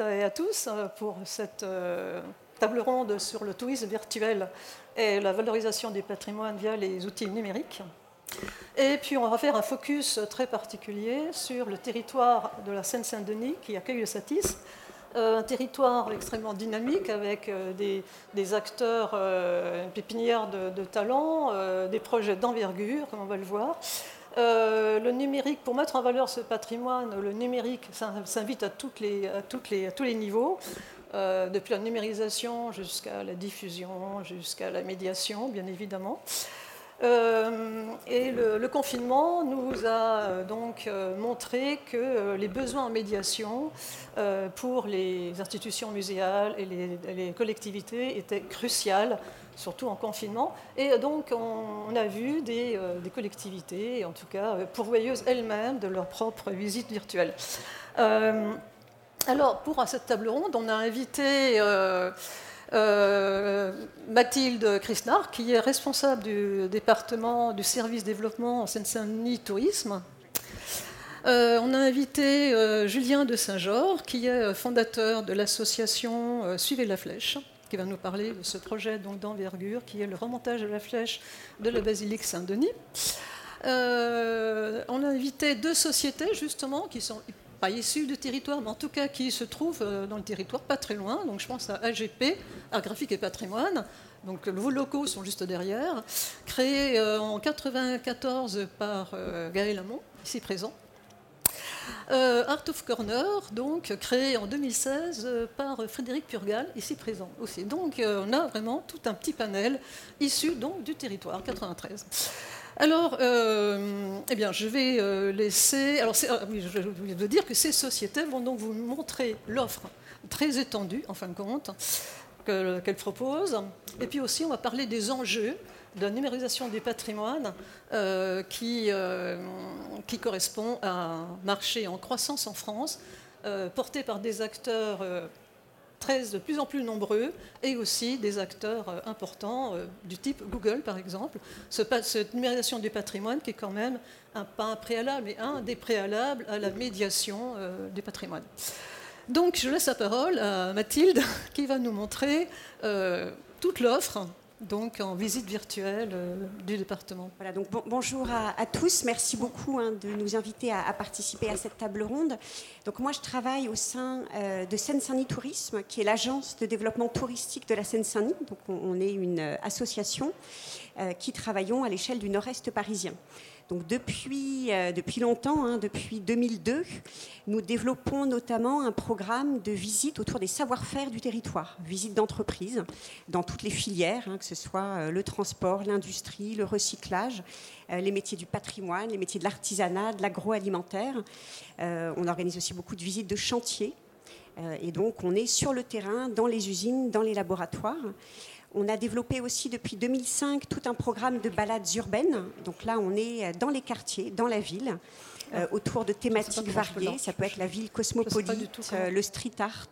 et à tous pour cette table ronde sur le tourisme virtuel et la valorisation du patrimoine via les outils numériques. Et puis on va faire un focus très particulier sur le territoire de la Seine-Saint-Denis qui accueille le Satis, euh, un territoire extrêmement dynamique avec euh, des, acteurs, euh, une pépinière de, de talents, des projets d'envergure, comme on va le voir. Le numérique, pour mettre en valeur ce patrimoine, le numérique s'invite à, les, les, tous les niveaux. depuis la numérisation jusqu'à la diffusion, jusqu'à la médiation, bien évidemment. Euh, et le, confinement nous a euh, donc euh, montré que les besoins en médiation pour les institutions muséales et les, collectivités étaient cruciaux, surtout en confinement. Et donc on, a vu des, collectivités, en tout cas pourvoyeuses elles-mêmes de leurs propres visites virtuelles. alors pour cette table ronde, on a invité euh, Mathilde Krisnar, qui est responsable du département du service développement en Seine-Saint-Denis Tourisme. Euh, on a invité euh, Julien de Saint-Georges, qui est fondateur de l'association Suivez la Flèche, qui va nous parler de ce projet d'envergure qui est le remontage de la flèche de la basilique Saint-Denis. on a invité deux sociétés justement qui sont pas issus du territoire, mais en tout cas qui se trouvent euh, dans le territoire, pas très loin. Donc je pense à AGP, Art Graphique et Patrimoine. Donc vos locaux sont juste derrière. Créé euh, en 1994 par euh, Gaël Lamont, ici présent. Art of Corner, donc créé en 2016 par Frédéric Purgal, ici présent aussi. Donc on a vraiment tout un petit panel issu donc du territoire 93. Alors, euh, eh bien, je vais euh, laisser. Alors, euh, je veux dire que ces sociétés vont donc vous montrer l'offre très étendue, en fin de compte, qu'elles proposent. Et puis aussi, on va parler des enjeux de la numérisation des patrimoines qui, qui correspond à un marché en croissance en France, porté par des acteurs de plus en plus nombreux et aussi des acteurs euh, importants euh, du type Google, par exemple. cette numérisation du patrimoine qui est quand même un, pas préalable, mais un des préalables à la médiation euh, du patrimoine. Donc je laisse la parole à Mathilde qui va nous montrer toute l'offre donc en visite virtuelle euh, du département. Voilà, donc bonjour à, tous. Merci beaucoup hein, de nous inviter à, participer à cette table ronde. Donc moi, je travaille au sein euh, de Seine-Saint-Denis Tourisme, qui est l'agence de développement touristique de la Seine-Saint-Denis. Donc on, est une euh, association qui travaillons à l'échelle du nord-est parisien. Donc depuis, euh, depuis longtemps, hein, depuis 2002, nous développons notamment un programme de visite autour des savoir-faire du territoire, visite d'entreprise dans toutes les filières, hein, que ce soit euh, le transport, l'industrie, le recyclage, euh, les métiers du patrimoine, les métiers de l'artisanat, de l'agroalimentaire. on organise aussi beaucoup de visites de chantier. et donc on est sur le terrain, dans les usines, dans les laboratoires. On a développé aussi depuis 2005 tout un programme de balades urbaines. Donc là, on est dans les quartiers, dans la ville, euh, autour de thématiques variées. Ça peut être la ville cosmopolite, euh, le street art,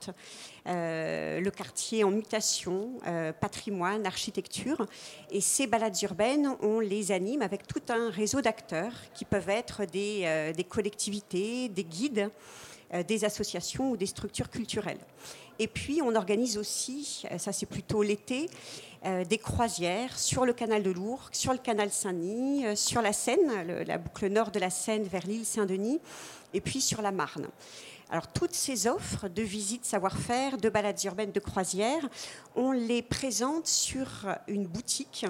euh, le quartier en mutation, patrimoine, architecture. Et ces balades urbaines, on les anime avec tout un réseau d'acteurs qui peuvent être des, des collectivités, des guides, des associations ou des structures culturelles. Et puis, on organise aussi, euh, ça c'est plutôt l'été, euh, des croisières sur le canal de Lourdes, sur le canal Saint-Denis, euh, sur la Seine, la boucle nord de la Seine vers l'île Saint-Denis, et puis sur la Marne. Alors toutes ces offres de visites savoir-faire, de balades urbaines, de croisières, on les présente sur une boutique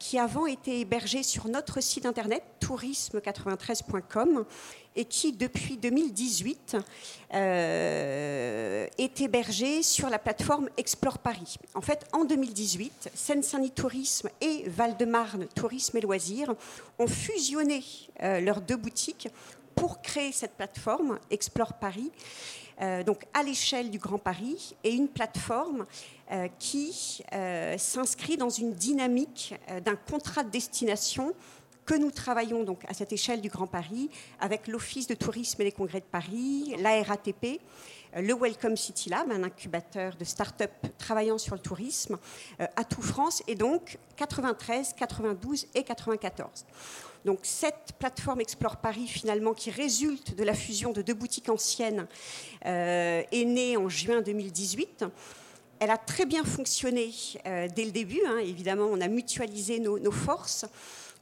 qui avant était hébergée sur notre site internet tourisme93.com et qui, depuis 2018, euh, est hébergé sur la plateforme Explore Paris. En fait, en 2018, Seine-Saint-Denis Tourisme et Val-de-Marne Tourisme et Loisirs ont fusionné euh, leurs deux boutiques pour créer cette plateforme Explore Paris. Euh, donc à l'échelle du Grand Paris, et une plateforme qui s'inscrit dans une dynamique d'un contrat de destination que nous travaillons donc à cette échelle du Grand Paris avec l'Office de tourisme et des congrès de Paris, la RATP, le Welcome City Lab, un incubateur de start-up travaillant sur le tourisme à tout France, et donc 93, 92 et 94. Donc cette plateforme Explore Paris, finalement, qui résulte de la fusion de deux boutiques anciennes, est née en juin 2018. Elle a très bien fonctionné dès le début. Hein. Évidemment, on a mutualisé nos, nos forces.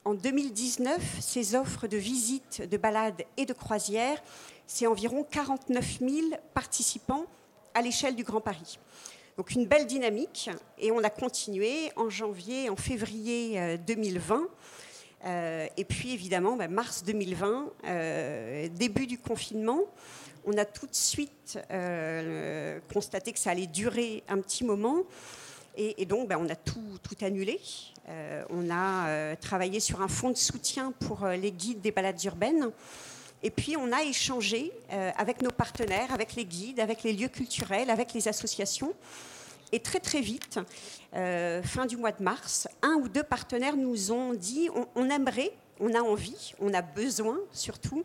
En 2019, ces offres de visites, de balades et de croisières, c'est environ 49 000 participants à l'échelle du Grand Paris. Donc une belle dynamique et on a continué en janvier, en février 2020. Euh, euh, et puis évidemment, ben, mars 2020, euh, début du confinement, on a tout de suite constaté que ça allait durer un petit moment. Et, donc, ben, on a tout, annulé. Euh, on a euh, travaillé sur un fonds de soutien pour euh, les guides des balades urbaines. Et puis, on a échangé avec nos partenaires, avec les guides, avec les lieux culturels, avec les associations. Et très, très vite, fin du mois de mars, un ou deux partenaires nous ont dit on, aimerait, on a envie, on a besoin surtout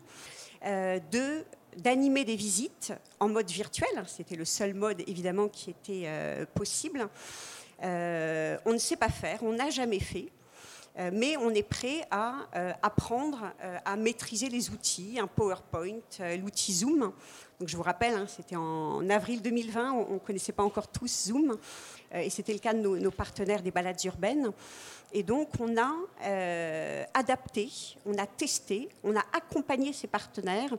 de d'animer des visites en mode virtuel. C'était le seul mode évidemment qui était possible. Euh, on ne sait pas faire, on n'a jamais fait. Euh, mais on est prêt à euh, apprendre à maîtriser les outils, un PowerPoint, l'outil Zoom. Donc je vous rappelle, hein, c'était en avril 2020, on ne connaissait pas encore tous Zoom, et c'était le cas de nos, partenaires des balades urbaines. Et donc on a adapté, on a testé, on a accompagné ces partenaires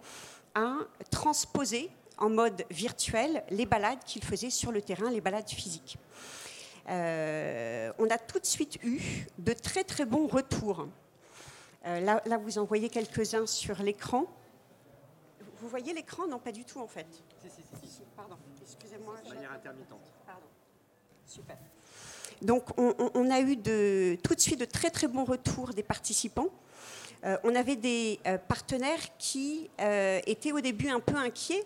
à transposer en mode virtuel les balades qu'ils faisaient sur le terrain, les balades physiques. Euh, on a tout de suite eu de très très bons retours. Euh, là, là, vous en voyez quelques-uns sur l'écran. Vous voyez l'écran? Non, pas du tout en fait. Si, si, si. Pardon, excusez-moi. De manière intermittente. Pardon. Super. Donc, on, a eu de, tout de suite de très très bons retours des participants. Euh, on avait des partenaires qui étaient au début un peu inquiets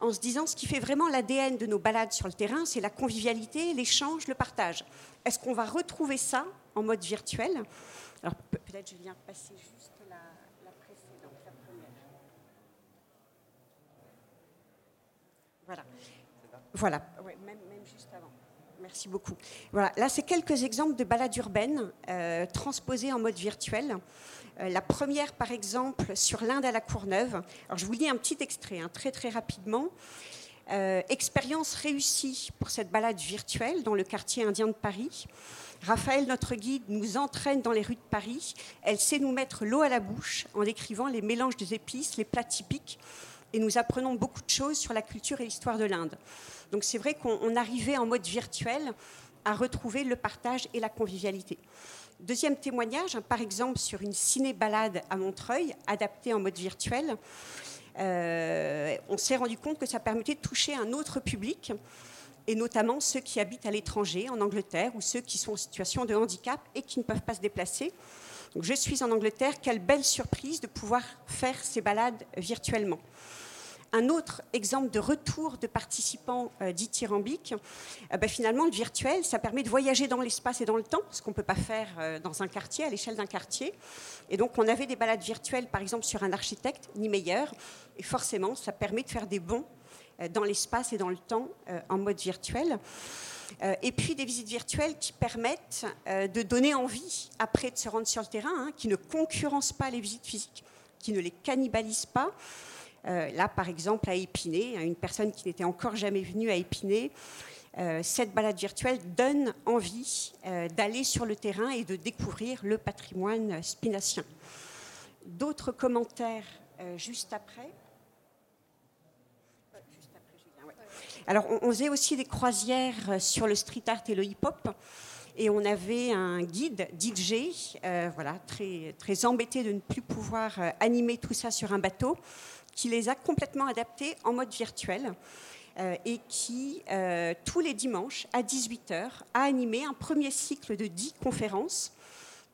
en se disant ce qui fait vraiment l'ADN de nos balades sur le terrain, c'est la convivialité, l'échange, le partage. Est-ce qu'on va retrouver ça en mode virtuel? Alors peut-être je viens passer juste la, précédente, la première. Voilà. Voilà, même, juste avant. Merci beaucoup. Voilà, là c'est quelques exemples de balades urbaines euh, transposées en mode virtuel. Euh, la première, par exemple, sur l'Inde à la Courneuve. Alors, je vous lis un petit extrait, hein, très très rapidement. Euh, expérience réussie pour cette balade virtuelle dans le quartier indien de Paris. Raphaël, notre guide, nous entraîne dans les rues de Paris. Elle sait nous mettre l'eau à la bouche en décrivant les mélanges des épices, les plats typiques. Et nous apprenons beaucoup de choses sur la culture et l'histoire de l'Inde. Donc c'est vrai qu'on arrivait en mode virtuel à retrouver le partage et la convivialité. Deuxième témoignage, hein, par exemple sur une ciné-balade à Montreuil, adaptée en mode virtuel. Euh, on s'est rendu compte que ça permettait de toucher un autre public, et notamment ceux qui habitent à l'étranger, en Angleterre, ou ceux qui sont en situation de handicap et qui ne peuvent pas se déplacer. je suis en Angleterre, quelle belle surprise de pouvoir faire ces balades virtuellement. Un autre exemple de retour de participants euh, dithyrambiques, euh, ben, finalement, le virtuel, ça permet de voyager dans l'espace et dans le temps, ce qu'on ne peut pas faire euh, dans un quartier, à l'échelle d'un quartier. Et donc, on avait des balades virtuelles, par exemple, sur un architecte, ni meilleur. Et forcément, ça permet de faire des bons dans l'espace et dans le temps en mode virtuel. Et puis des visites virtuelles qui permettent de donner envie après de se rendre sur le terrain, hein, qui ne concurrencent pas les visites physiques, qui ne les cannibalisent pas, euh, là, par exemple, à Épinay, une personne qui n'était encore jamais venue à Épinay, euh, cette balade virtuelle donne envie euh, d'aller sur le terrain et de découvrir le patrimoine spinacien. D'autres commentaires juste après? Alors, on, faisait aussi des croisières sur le street art et le hip-hop. Et on avait un guide, DJ, voilà, très, très embêté de ne plus pouvoir animer tout ça sur un bateau qui les a complètement adaptés en mode virtuel euh, et qui, euh, tous les dimanches à 18h, a animé un premier cycle de 10 conférences,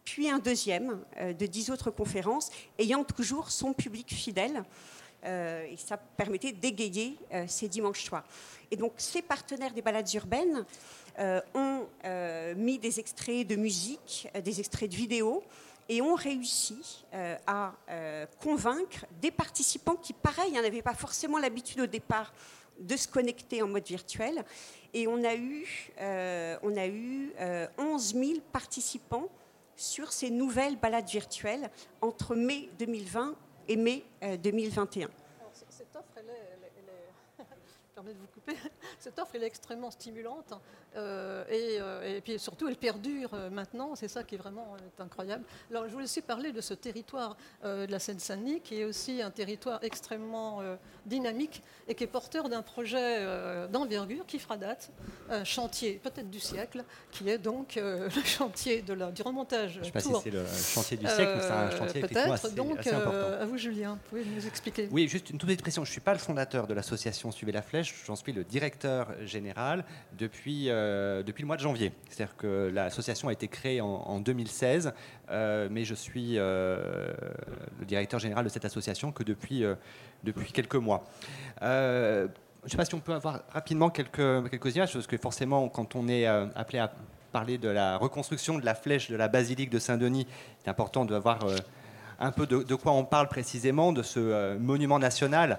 puis un deuxième euh, de 10 autres conférences, ayant toujours son public fidèle. et ça permettait d'égayer ces dimanches soirs. Et donc, ces partenaires des balades urbaines ont mis des extraits de musique, des extraits de vidéos, et ont réussi euh, à euh, convaincre des participants qui, pareil, n'avaient pas forcément l'habitude au départ de se connecter en mode virtuel. Et on a eu, on a eu 11 000 participants sur ces nouvelles balades virtuelles entre mai 2020 et mai 2021. cette offre, elle est, de couper. Cette offre, elle est extrêmement stimulante. Euh, euh, et, puis surtout, elle perdure euh, maintenant. C'est ça qui est vraiment incroyable. Alors, je voulais aussi parler de ce territoire de la Seine-Saint-Denis, qui est aussi un territoire extrêmement dynamique et qui est porteur d'un projet d'envergure qui fera date, un chantier peut-être du siècle, qui est donc le chantier de la, du remontage. Je ne sais pas si c'est le chantier du siècle, mais c'est un chantier peut-être. donc, à vous, Julien, vous pouvez nous expliquer. Oui, juste une toute petite précision. Je ne suis pas le fondateur de l'association Suivez la Flèche. J'en suis le directeur général depuis euh, depuis le mois de janvier. C'est-à-dire que l'association a été créée en, 2016, euh, mais je suis euh, le directeur général de cette association que depuis, depuis quelques mois. je ne sais pas si on peut avoir rapidement quelques, quelques images, parce que forcément, quand on est appelé à parler de la reconstruction de la flèche de la basilique de Saint-Denis, c'est important d'avoir un peu de, quoi on parle précisément, de ce monument national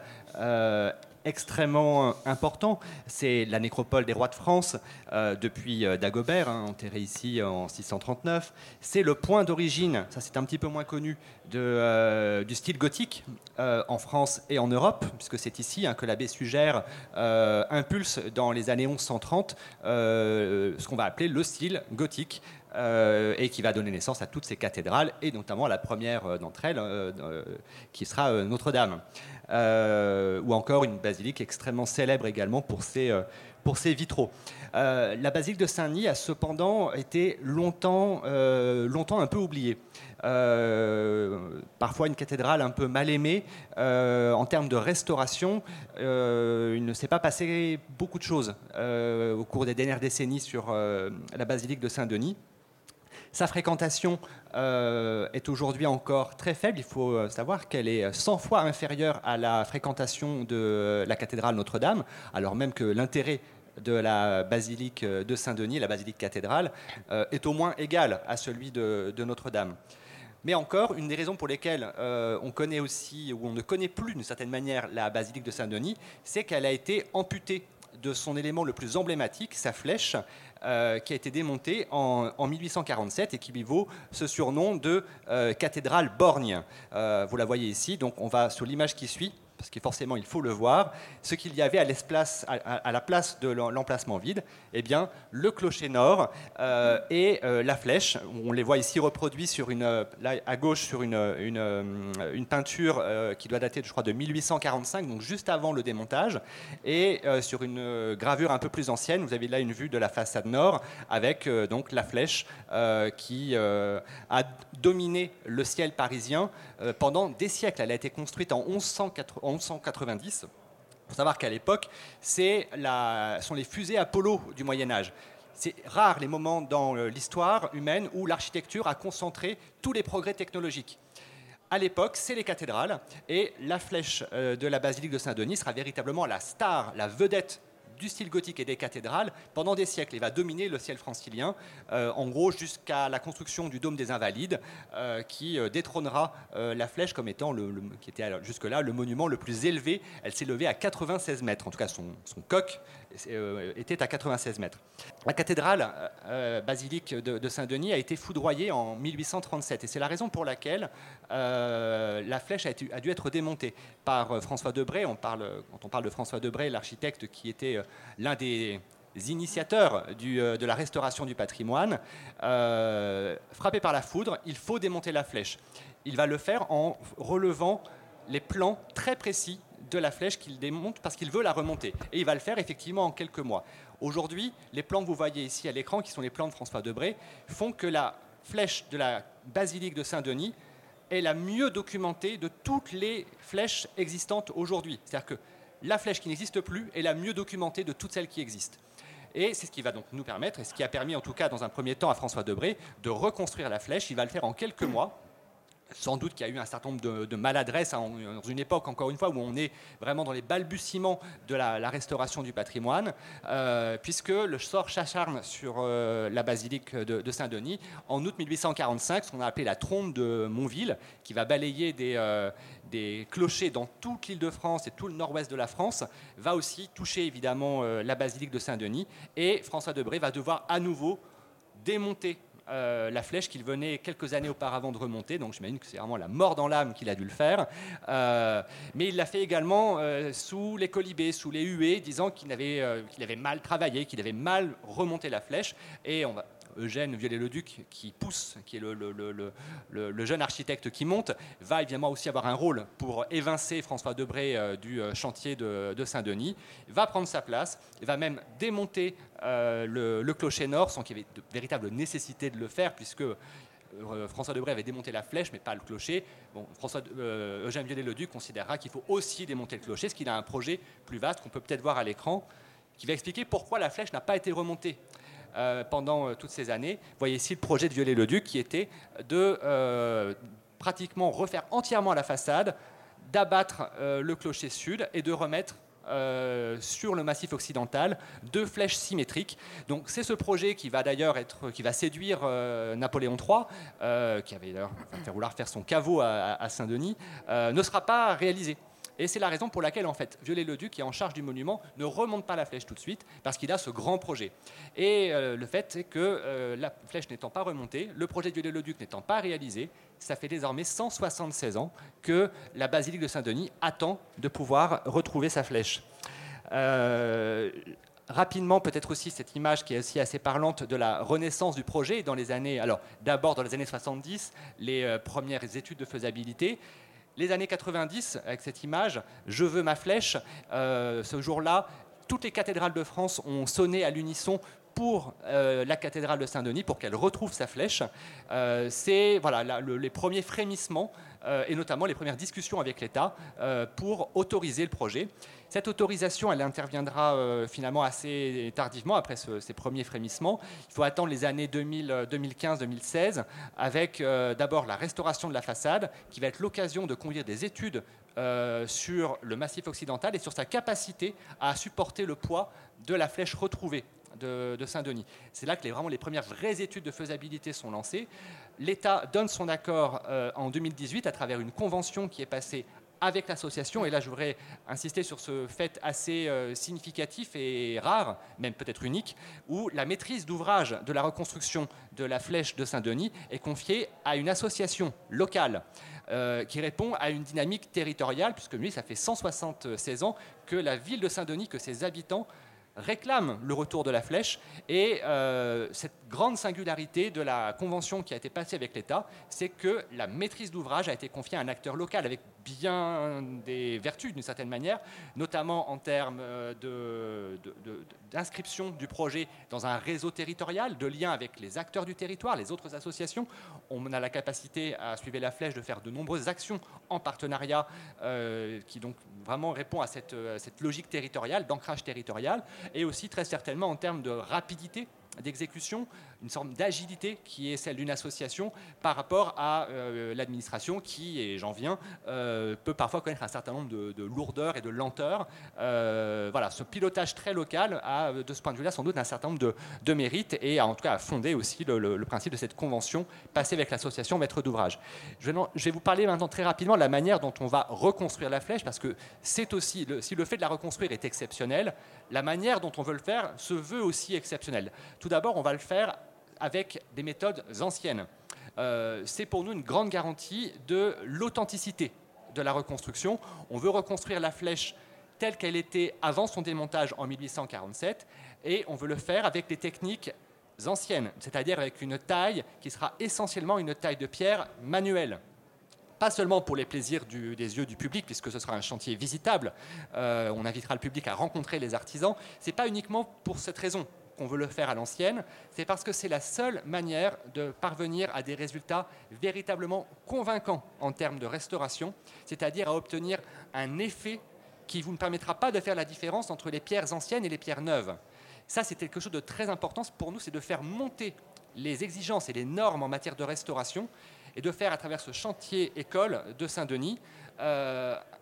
extrêmement important. C'est la nécropole des rois de France euh, depuis euh, Dagobert, hein, enterré ici en 639. C'est le point d'origine, ça c'est un petit peu moins connu, de, euh, du style gothique en France et en Europe, puisque c'est ici hein, que l'abbé Sugère impulse dans les années 1130 ce qu'on va appeler le style gothique. Et qui va donner naissance à toutes ces cathédrales, et notamment à la première d'entre elles, qui sera Notre-Dame. Euh, ou encore une basilique extrêmement célèbre également pour ses, euh, vitraux. Euh, la basilique de Saint-Denis a cependant été longtemps, longtemps un peu oubliée. parfois une cathédrale un peu mal aimée. en termes de restauration, il ne s'est pas passé beaucoup de choses au cours des dernières décennies sur la basilique de Saint-Denis. Sa fréquentation euh, est aujourd'hui encore très faible. Il faut euh, savoir qu'elle est 100 fois inférieure à la fréquentation de la cathédrale Notre-Dame, alors même que l'intérêt de la basilique de Saint-Denis, la basilique cathédrale, euh, est au moins égal à celui de, Notre-Dame. Mais encore, une des raisons pour lesquelles on connaît aussi, ou on ne connaît plus d'une certaine manière la basilique de Saint-Denis, c'est qu'elle a été amputée de son élément le plus emblématique, sa flèche, euh, qui a été démontée en, 1847 et qui lui vaut ce surnom de euh, cathédrale borgne. Euh, vous la voyez ici, donc on va sur l'image qui suit parce que forcément il faut le voir, ce qu'il y avait à, la place de l'emplacement vide, eh bien, le clocher nord euh, et euh, la flèche. On les voit ici reproduits là, à gauche sur une, euh, peinture qui doit dater, je crois, de 1845, donc juste avant le démontage, et sur une gravure un peu plus ancienne, vous avez là une vue de la façade nord avec donc la flèche qui a dominé le ciel parisien pendant des siècles. Elle a été construite en 1180 1190. Il faut savoir qu'à l'époque, c'est sont les fusées Apollo du Moyen Âge. C'est rare les moments dans euh, l'histoire humaine où l'architecture a concentré tous les progrès technologiques. À l'époque, c'est les cathédrales, et la flèche euh, de la basilique de Saint-Denis sera véritablement la star, la vedette du style gothique et des cathédrales pendant des siècles. Il va dominer le ciel francilien, euh, en gros jusqu'à la construction du dôme des Invalides, euh, qui euh, détrônera la flèche comme étant, le, qui était jusque-là, le monument le plus élevé. Elle s'est levée à 96 mètres, en tout cas son, son coq était à 96 mètres. La cathédrale basilique de, Saint-Denis a été foudroyée en 1837, et c'est la raison pour laquelle la flèche a, dû être démontée par François Debré. On parle, quand on parle de François Debré, l'architecte qui était l'un des initiateurs euh, de la restauration du patrimoine, euh, frappé par la foudre, il faut démonter la flèche. Il va le faire en relevant les plans très précis de la flèche qu'il démonte parce qu'il veut la remonter. Et il va le faire effectivement en quelques mois. Aujourd'hui, les plans que vous voyez ici à l'écran, qui sont les plans de François Debré, font que la flèche de la basilique de Saint-Denis est la mieux documentée de toutes les flèches existantes aujourd'hui. C'est-à-dire que la flèche qui n'existe plus est la mieux documentée de toutes celles qui existent. Et c'est ce qui va donc nous permettre, et ce qui a permis en tout cas dans un premier temps à François Debré de reconstruire la flèche. Il va le faire en quelques mois. Sans doute qu'il y a eu un certain nombre de, maladresses hein, dans une époque, encore une fois, où on est vraiment dans les balbutiements de la, restauration du patrimoine, euh, puisque le sort s'acharne sur euh, la basilique de, Saint-Denis en août 1845, ce qu'on a appelé la trompe de Montville, qui va balayer des, euh, des clochers dans toute l'île de France et tout le nord-ouest de la France, va aussi toucher évidemment la basilique de Saint-Denis, et François Debré va devoir à nouveau démonter euh, la flèche qu'il venait quelques années auparavant de remonter. Donc j'imagine que c'est vraiment la mort dans l'âme qu'il a dû le faire. Euh, mais il l'a fait également euh, sous les colibés, sous les huées, disant qu'il avait, qu'il avait mal travaillé, qu'il avait mal remonté la flèche. Et on va, Eugène Viollet-le-Duc, qui pousse, qui est le, jeune architecte qui monte, va évidemment aussi avoir un rôle pour évincer François Debré euh, du euh, chantier de, Saint-Denis, va prendre sa place, va même démonter euh, le, clocher nord, sans qu'il y ait de véritable nécessité de le faire, puisque François Debré avait démonté la flèche, mais pas le clocher. Eugène Viollet-le-Duc considérera qu'il faut aussi démonter le clocher, ce qu'il a un projet plus vaste qu'on peut peut-être voir à l'écran, qui va expliquer pourquoi la flèche n'a pas été remontée. Euh, pendant euh, toutes ces années. Voyez ici le projet de Viollet-le-Duc qui était de euh, pratiquement refaire entièrement la façade, d'abattre le clocher sud et de remettre sur le massif occidental deux flèches symétriques. Donc c'est ce projet qui va d'ailleurs être, qui va séduire Napoléon III, qui avait d'ailleurs fait vouloir faire son caveau à Saint-Denis, ne sera pas réalisé. Et c'est la raison pour laquelle, en fait, Viollet-le-Duc, qui est en charge du monument, ne remonte pas la flèche tout de suite, parce qu'il a ce grand projet. Et euh, le fait, c'est que euh, la flèche n'étant pas remontée, le projet de Viollet-le-Duc n'étant pas réalisé, ça fait désormais 176 ans que la basilique de Saint-Denis attend de pouvoir retrouver sa flèche. Euh, rapidement, peut-être aussi cette image qui est aussi assez parlante de la renaissance du projet dans les années, alors d'abord dans les années 70, les premières études de faisabilité, les années 90, avec cette image, Je veux ma flèche, euh, ce jour-là, toutes les cathédrales de France ont sonné à l'unisson pour euh, la cathédrale de Saint-Denis, pour qu'elle retrouve sa flèche. Euh, c'est voilà, les premiers frémissements et notamment les premières discussions avec l'État pour autoriser le projet. Cette autorisation, elle interviendra euh, finalement assez tardivement après ces premiers frémissements. Il faut attendre les années 2015-2016 avec euh, d'abord la restauration de la façade qui va être l'occasion de conduire des études euh, sur le massif occidental et sur sa capacité à supporter le poids de la flèche retrouvée de, Saint-Denis. C'est là que les, vraiment les premières vraies études de faisabilité sont lancées. L'État donne son accord en 2018 à travers une convention qui est passée avec l'association. Et là, je voudrais insister sur ce fait assez euh, significatif et rare, même peut-être unique, où la maîtrise d'ouvrage de la reconstruction de la flèche de Saint-Denis est confiée à une association locale. Euh, qui répond à une dynamique territoriale, puisque lui, ça fait 176 ans que la ville de Saint-Denis, que ses habitants réclament le retour de la flèche. Et euh, cette grande singularité de la convention qui a été passée avec l'État, c'est que la maîtrise d'ouvrage a été confiée à un acteur local avec bien des vertus d'une certaine manière, notamment en termes euh, d'inscription du projet dans un réseau territorial, de lien avec les acteurs du territoire, les autres associations. On a la capacité à suivre la flèche de faire de nombreuses actions en partenariat euh, qui donc vraiment répond à cette, cette logique territoriale, d'ancrage territorial, et aussi très certainement en termes de rapidité d'exécution, une sorte d'agilité qui est celle d'une association par rapport à euh, l'administration qui, et j'en viens, euh, peut parfois connaître un certain nombre de, lourdeurs et de lenteurs. Euh, voilà, ce pilotage très local a, de ce point de vue-là, sans doute un certain nombre de, mérites et a en tout cas fondé aussi le, principe de cette convention passée avec l'association maître d'ouvrage. Je, vais vous parler maintenant très rapidement de la manière dont on va reconstruire la flèche parce que c'est aussi, si le fait de la reconstruire est exceptionnel, la manière dont on veut le faire se veut aussi exceptionnelle. Tout d'abord, on va le faire avec des méthodes anciennes. Euh, c'est pour nous une grande garantie de l'authenticité de la reconstruction. On veut reconstruire la flèche telle qu'elle était avant son démontage en 1847 et on veut le faire avec des techniques anciennes, c'est-à-dire avec une taille qui sera essentiellement une taille de pierre manuelle pas seulement pour les plaisirs des yeux du public, puisque ce sera un chantier visitable, euh, on invitera le public à rencontrer les artisans, c'est pas uniquement pour cette raison qu'on veut le faire à l'ancienne, c'est parce que c'est la seule manière de parvenir à des résultats véritablement convaincants en termes de restauration, c'est-à-dire à obtenir un effet qui vous ne permettra pas de faire la différence entre les pierres anciennes et les pierres neuves. Ça, c'est quelque chose de très important pour nous, c'est de faire monter les exigences et les normes en matière de restauration et de faire à travers ce chantier école de Saint-Denis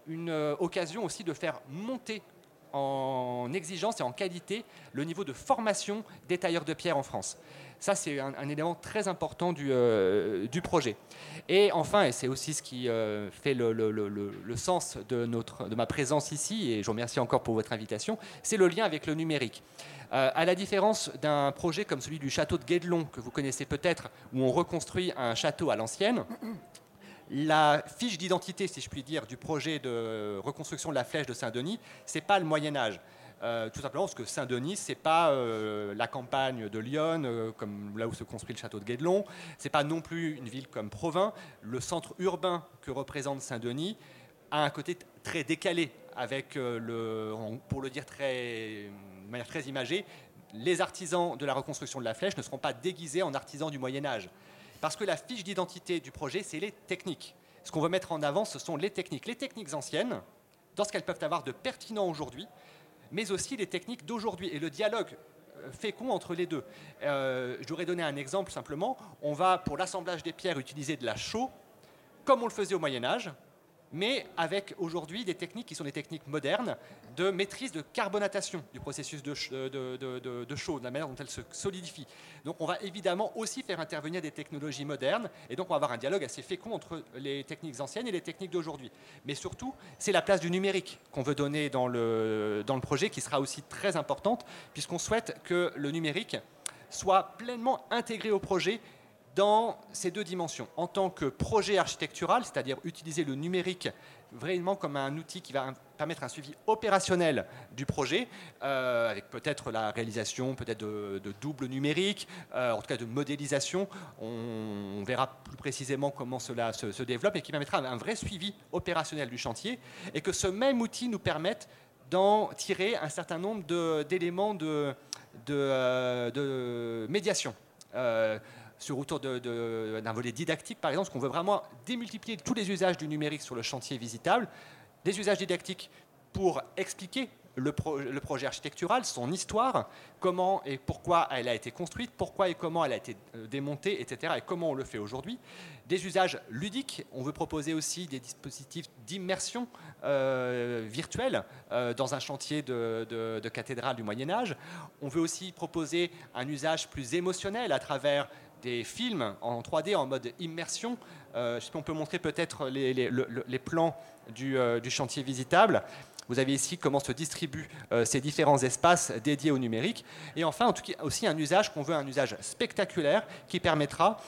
une occasion aussi de faire monter en exigence et en qualité le niveau de formation des tailleurs de pierre en France. Ça, c'est un, élément très important du, euh, du, projet. Et enfin, et c'est aussi ce qui euh, fait le, le, le, sens de, notre, de ma présence ici, et je vous remercie encore pour votre invitation, c'est le lien avec le numérique. Euh, à la différence d'un projet comme celui du château de Guédelon, que vous connaissez peut-être, où on reconstruit un château à l'ancienne, la fiche d'identité, si je puis dire, du projet de reconstruction de la flèche de Saint-Denis, c'est pas le Moyen Âge. Euh, tout simplement parce que Saint-Denis, c'est pas euh, la campagne de Lyon, euh, comme là où se construit le château de Guédelon. C'est pas non plus une ville comme Provins. Le centre urbain que représente Saint-Denis a un côté très décalé, avec le, pour le dire très, de manière très imagée, les artisans de la reconstruction de la flèche ne seront pas déguisés en artisans du Moyen Âge. Parce que la fiche d'identité du projet, c'est les techniques. Ce qu'on veut mettre en avant, ce sont les techniques. Les techniques anciennes, dans ce qu'elles peuvent avoir de pertinent aujourd'hui, mais aussi les techniques d'aujourd'hui et le dialogue euh, fécond entre les deux. Euh, je voudrais donner un exemple simplement. On va, pour l'assemblage des pierres, utiliser de la chaux, comme on le faisait au Moyen Âge, mais avec aujourd'hui des techniques qui sont des techniques modernes de maîtrise de carbonatation du processus de, de, de, chaud, de la manière dont elle se solidifie. Donc on va évidemment aussi faire intervenir des technologies modernes, et donc on va avoir un dialogue assez fécond entre les techniques anciennes et les techniques d'aujourd'hui. Mais surtout, c'est la place du numérique qu'on veut donner dans le, dans le projet, qui sera aussi très importante, puisqu'on souhaite que le numérique soit pleinement intégré au projet dans ces deux dimensions. En tant que projet architectural, c'est-à-dire utiliser le numérique vraiment comme un outil qui va permettre un suivi opérationnel du projet, euh, avec peut-être la réalisation peut-être de, double numérique, euh, en tout cas de modélisation. On, verra plus précisément comment cela se, développe et qui permettra un vrai suivi opérationnel du chantier et que ce même outil nous permette d'en tirer un certain nombre d'éléments de, euh, de, médiation sur autour d'un volet didactique, par exemple, parce qu'on veut vraiment démultiplier tous les usages du numérique sur le chantier visitable, des usages didactiques pour expliquer le, projet architectural, son histoire, comment et pourquoi elle a été construite, pourquoi et comment elle a été euh, démontée, etc., et comment on le fait aujourd'hui. Des usages ludiques, on veut proposer aussi des dispositifs d'immersion euh, virtuelle euh, dans un chantier de, cathédrale du Moyen Âge. On veut aussi proposer un usage plus émotionnel à travers des films en 3D en mode immersion. Euh, on peut montrer peut-être les, plans euh, du, chantier visitable. Vous avez ici comment se distribuent euh, ces différents espaces dédiés au numérique. Et enfin, en tout cas, aussi un usage qu'on veut, un usage spectaculaire qui permettra,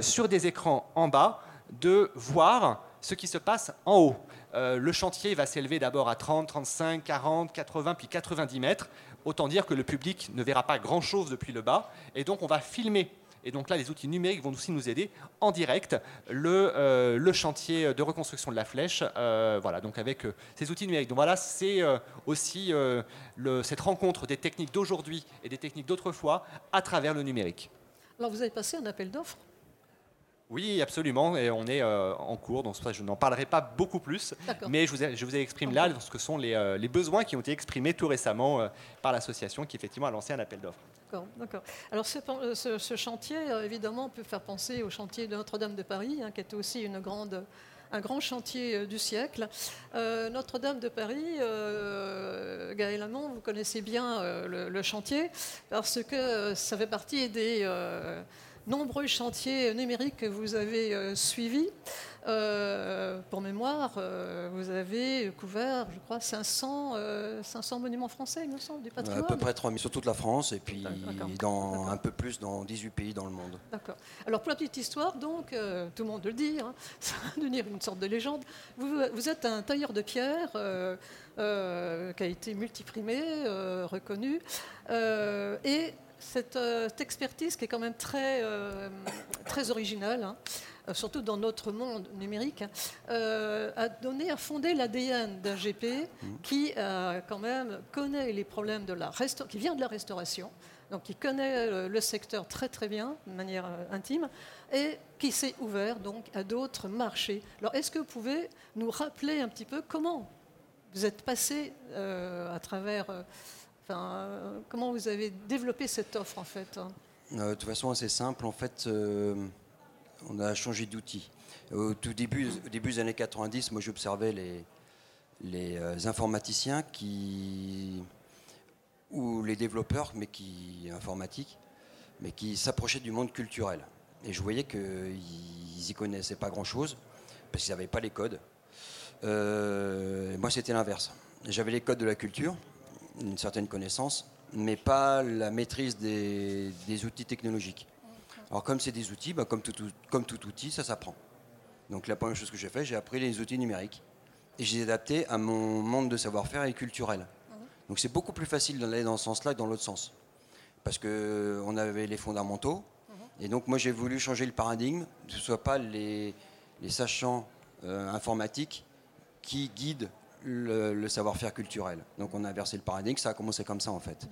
sur des écrans en bas, de voir ce qui se passe en haut. le chantier va s'élever d'abord à 30, 35, 40, 80, puis 90 mètres. Autant dire que le public ne verra pas grand-chose depuis le bas. Et donc, on va filmer et donc là, les outils numériques vont aussi nous aider en direct. Le, euh, chantier de reconstruction de la flèche, euh, voilà, donc avec euh, ces outils numériques. Donc voilà, c'est aussi cette rencontre des techniques d'aujourd'hui et des techniques d'autrefois à travers le numérique. Alors vous avez passé un appel d'offres oui, absolument, et on est en cours, donc je n'en parlerai pas beaucoup plus, mais je vous, je vous exprime là ce que sont les, les, besoins qui ont été exprimés tout récemment par l'association qui effectivement a lancé un appel d'offres. D'accord, Alors euh, ce, chantier, euh, évidemment, peut faire penser au chantier de Notre-Dame de Paris, hein, qui était aussi une grande, un grand chantier euh, du siècle. Notre-Dame de Paris, Gaël Lamont, vous connaissez bien le, chantier, parce que ça fait partie des nombreux chantiers numériques que vous avez suivis. Euh, pour mémoire, euh, vous avez couvert, je crois, 500, 500 euh, monuments français, il me semble, du patrimoine. À peu près 3000 sur toute la France et puis dans, un peu plus dans 18 pays dans le monde. D'accord. Alors pour la petite histoire, donc, tout le monde le dit, hein, ça va devenir une sorte de légende. Vous, vous êtes un tailleur de pierre qui a été multiprimé, reconnu, et cette, expertise qui est quand même très, très originale. Hein, euh, surtout dans notre monde numérique, euh, a donné, a fondé l'ADN d'AGP mmh. qui euh, quand même connaît les problèmes de la qui vient de la restauration, donc qui connaît le secteur très très bien, de manière intime, et qui s'est ouvert donc à d'autres marchés. Alors est-ce que vous pouvez nous rappeler un petit peu comment vous êtes passé à travers, enfin, comment vous avez développé cette offre en fait De toute façon assez simple, en fait On a changé d'outil. Au tout début, des années 90, moi j'observais les, euh, informaticiens qui, ou les développeurs mais qui, informatiques, mais qui s'approchaient du monde culturel. Et je voyais qu'ils n'y connaissaient pas grand-chose, parce qu'ils n'avaient pas les codes. Euh, moi, c'était l'inverse. J'avais les codes de la culture, une certaine connaissance, mais pas la maîtrise des, outils technologiques. Alors comme c'est des outils, bah, comme, tout, comme tout outil, ça s'apprend. Donc la première chose que j'ai fait, j'ai appris les outils numériques et j'ai adapté à mon monde de savoir-faire et culturel. Mhm. Donc c'est beaucoup plus facile d'aller dans ce sens-là que dans l'autre sens. Parce qu'on avait les fondamentaux. Mhm. Et donc moi j'ai voulu changer le paradigme, que ce ne soit pas les, sachants euh, informatiques qui guident le, savoir-faire culturel. Donc on a inversé le paradigme, ça a commencé comme ça en fait.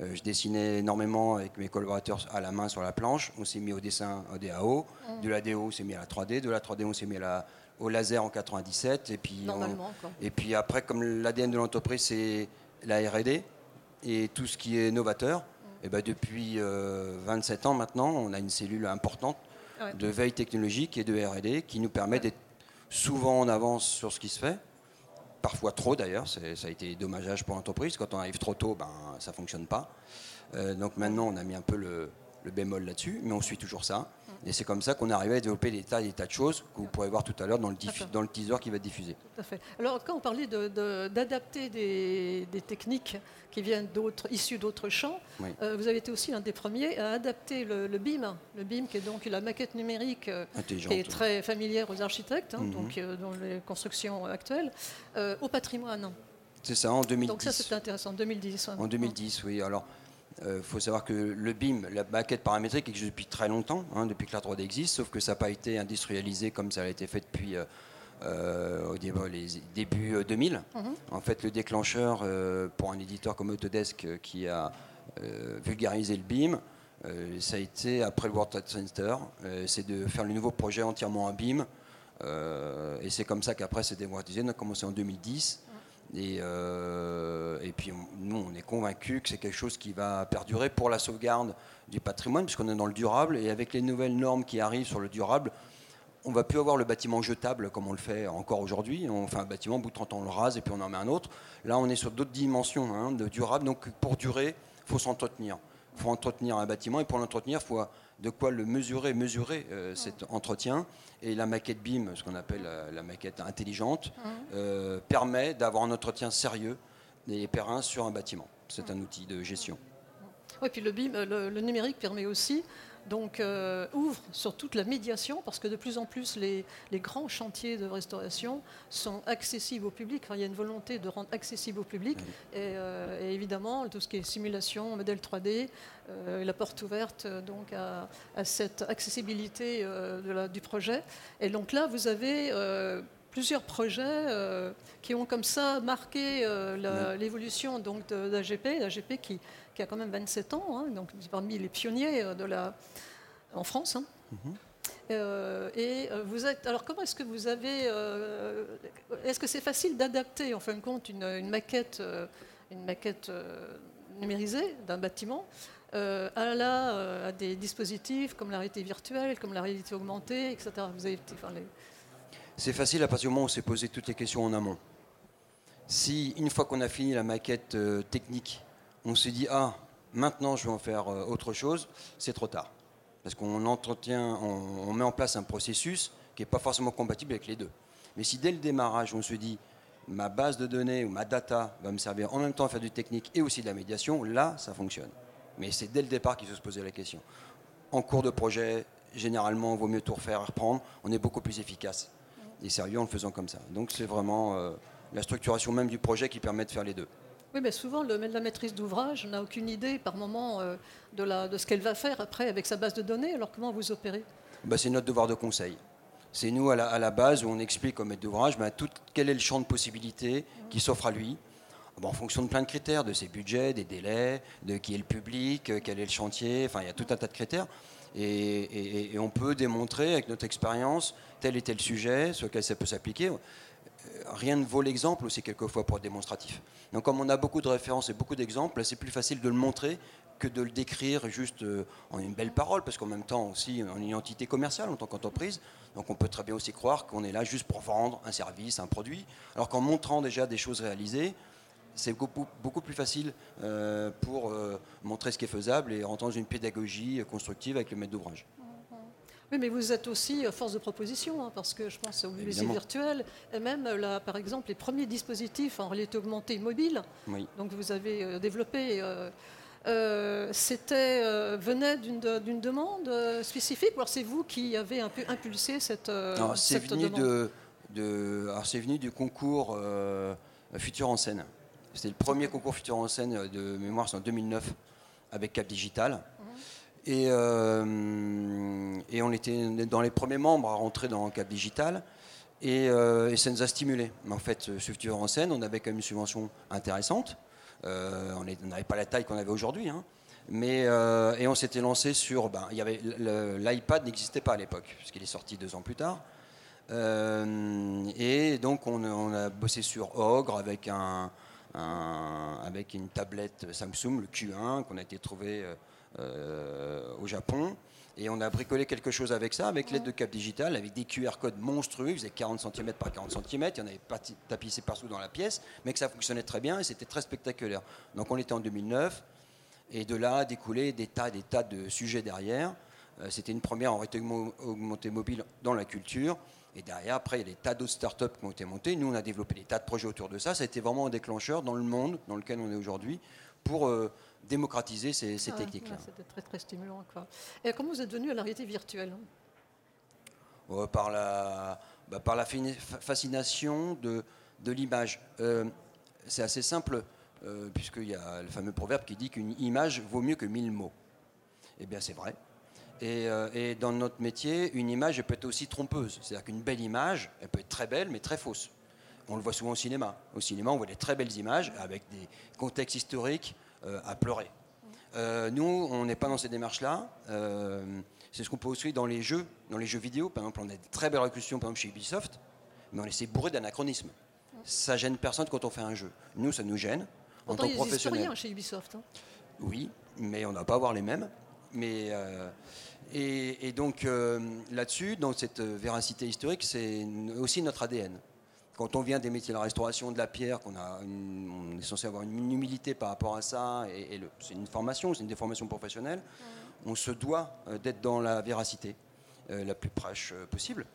Euh, je dessinais énormément avec mes collaborateurs à la main sur la planche. On s'est mis au dessin au DAO. De la DO, on s'est mis à la 3D. De la 3D, on s'est mis à la, au laser en 97. Et puis, et puis après, comme l'ADN de l'entreprise, c'est la RD et tout ce qui est novateur, mm. et ben depuis 27 euh, ans maintenant, on a une cellule importante de veille technologique et de RD qui nous permet d'être souvent en avance sur ce qui se fait. Parfois trop d'ailleurs, ça a été dommageage pour l'entreprise. Quand on arrive trop tôt, ben, ça ne fonctionne pas. Euh, donc maintenant, on a mis un peu le, le bémol là-dessus, mais on suit toujours ça. Et c'est comme ça qu'on est arrivé à développer des tas et des tas de choses que vous pourrez voir tout à l'heure dans, le dans le teaser qui va être diffusé. Tout à fait. Alors, quand on parlait d'adapter des, techniques qui viennent d'autres, issues d'autres champs, euh, vous avez été aussi un des premiers à adapter le, BIM, le BIM qui est donc la maquette numérique euh, qui est très familière aux architectes, hein, mhm. donc euh, dans les constructions actuelles, au patrimoine. C'est ça, en 2010. Donc ça, c'est intéressant, en 2010. En 2010, oui. Alors, il euh, faut savoir que le BIM, la maquette paramétrique, existe depuis très longtemps, hein, depuis que la 3D existe, sauf que ça n'a pas été industrialisé comme ça a été fait depuis euh, euh, au début, les débuts 2000. Mhm. En fait, le déclencheur pour un éditeur comme Autodesk qui a vulgarisé le BIM, ça a été après le World Trade Center, c'est de faire le nouveau projet entièrement en BIM. et c'est comme ça qu'après c'est démocratisé. On a commencé en 2010. Euh, et, puis nous, on est convaincus que c'est quelque chose qui va perdurer pour la sauvegarde du patrimoine, puisqu'on est dans le durable. Et avec les nouvelles normes qui arrivent sur le durable, on va plus avoir le bâtiment jetable comme on le fait encore aujourd'hui. On fait un bâtiment, au bout de 30 ans, on le rase et puis on en met un autre. Là, on est sur d'autres dimensions hein, de durable. Donc pour durer, il faut s'entretenir. Il faut entretenir un bâtiment et pour l'entretenir, il faut de quoi le mesurer, mesurer euh, cet entretien. Et la maquette BIM, ce qu'on appelle la, maquette intelligente, euh, permet d'avoir un entretien sérieux des périns sur un bâtiment. C'est un outil de gestion. Oui, puis le BIM, le numérique permet aussi donc euh, ouvre sur toute la médiation parce que de plus en plus les, grands chantiers de restauration sont accessibles au public. il y a une volonté de rendre accessible au public euh, et, évidemment tout ce qui est simulation, modèle 3D, euh, la porte ouverte donc à, cette accessibilité du projet. Et donc là vous avez plusieurs projets qui ont comme ça marqué l'évolution donc d'AGP, l'AGP qui qui a quand même 27 ans, hein, donc parmi les pionniers euh, de la, en France. Hein. Mhm. Euh, et euh, vous êtes. Alors, comment est-ce que vous avez. est-ce que c'est facile d'adapter, en fin de compte, une, maquette, une maquette numérisée d'un bâtiment à, la, à des dispositifs comme la réalité virtuelle, comme la réalité augmentée, etc. Vous avez, C'est facile à partir du moment où on s'est posé toutes les questions en amont. Si, une fois qu'on a fini la maquette technique, on se dit ah maintenant je vais en faire euh, autre chose, c'est trop tard. Parce qu'on entretient, on, met en place un processus qui n'est pas forcément compatible avec les deux. Mais si dès le démarrage on se dit ma base de données ou ma data va me servir en même temps à faire du technique et aussi de la médiation, là ça fonctionne. Mais c'est dès le départ qu'il faut se poser la question. En cours de projet, généralement, il vaut mieux tout refaire et reprendre. On est beaucoup plus efficace et sérieux en le faisant comme ça. Donc c'est vraiment euh, la structuration même du projet qui permet de faire les deux. Oui, mais souvent, la maîtrise d'ouvrage n'a aucune idée par moment euh, de, ce qu'elle va faire après avec sa base de données. Alors comment vous opérez? Bah, C'est notre devoir de conseil. C'est nous, à la, base, où on explique au maître d'ouvrage bah, quel est le champ de possibilités qui s'offre à lui. Bah, en fonction de plein de critères, de ses budgets, des délais, de qui est le public, euh, quel est le chantier, enfin il y a tout un tas de critères. Et, et on peut démontrer avec notre expérience tel et tel sujet sur lequel ça peut s'appliquer rien ne vaut l'exemple aussi quelquefois pour être démonstratif. Donc comme on a beaucoup de références et beaucoup d'exemples, c'est plus facile de le montrer que de le décrire juste euh, en une belle parole, parce qu'en même temps aussi on est une entité commerciale en tant qu'entreprise, donc on peut très bien aussi croire qu'on est là juste pour vendre un service, un produit, alors qu'en montrant déjà des choses réalisées, c'est beaucoup, beaucoup, plus facile euh, pour euh, montrer ce qui est faisable et rentrer dans une pédagogie constructive avec le maître d'ouvrage. Oui, mais vous êtes aussi force de proposition, hein, parce que je pense au musée virtuel, et même là, par exemple, les premiers dispositifs en réalité augmentée mobile, oui. donc vous avez développé euh, c'était euh, venait d'une demande euh, spécifique ou alors c'est vous qui avez un peu impulsé cette, c'est venu De, de c'est venu du concours Futur en scène. C'était le premier concours Futur en scène de mémoire, c'est en 2009 avec Cap Digital. Mhm. Et, on était dans les premiers membres à rentrer dans Cap Digital. Et, et ça nous a stimulé. En fait, ce Futur en scène, on avait quand même une subvention intéressante. Euh, on n'avait pas la taille qu'on avait aujourd'hui. Hein. Mais, euh, et on s'était lancé sur. Ben, L'iPad n'existait pas à l'époque, puisqu'il est sorti deux ans plus tard. Euh, et donc on, a bossé sur Ogre avec une tablette Samsung, le Q1, qu'on a été trouvé au Japon. Et on a bricolé quelque chose avec ça, avec l'aide de Cap Digital, avec des QR codes monstrueux, ils faisaient 40 cm par 40 cm, il y en avait tapissé partout dans la pièce, mais que ça fonctionnait très bien et c'était très spectaculaire. Donc on était en 2009, et de là découlé des tas, des tas de sujets derrière. Euh, c'était une première en réalité augmentée mobile dans la culture. Et derrière, après, il y a des tas d'autres startups qui ont été montées. Nous, on a développé des tas de projets autour de ça. Ça a été vraiment un déclencheur dans le monde dans lequel on est aujourd'hui pour euh, démocratiser ces, ah techniques-là. C'était très très stimulant. Quoi. Et comment vous êtes venu à la réalité virtuelle? Par la, bah, par la fascination de, de l'image. Euh, c'est assez simple, euh, puisqu'il y a le fameux proverbe qui dit qu'une image vaut mieux que mille mots. Eh bien, c'est vrai. Et, euh, et, dans notre métier, une image peut être aussi trompeuse. C'est-à-dire qu'une belle image, elle peut être très belle, mais très fausse. On le voit souvent au cinéma. Au cinéma, on voit des très belles images avec des contextes historiques euh, à pleurer. Euh, nous, on n'est pas dans ces démarches-là. Euh, c'est ce qu'on peut aussi dans les jeux, dans les jeux vidéo. Par exemple, on a des très belles récussions, par exemple chez Ubisoft, mais on essaie bourré d'anachronisme. Ça gêne personne quand on fait un jeu. Nous, ça nous gêne en tant que professionnel. chez Ubisoft. Hein. Oui, mais on n'a pas à voir les mêmes. Mais et, donc là-dessus, dans cette véracité historique, c'est aussi notre ADN quand on vient des métiers de la restauration, de la pierre, qu'on a on est censé avoir une humilité par rapport à ça, et, c'est une formation, c'est une déformation professionnelle, on se doit euh, d'être dans la véracité euh, la plus prêche euh, possible.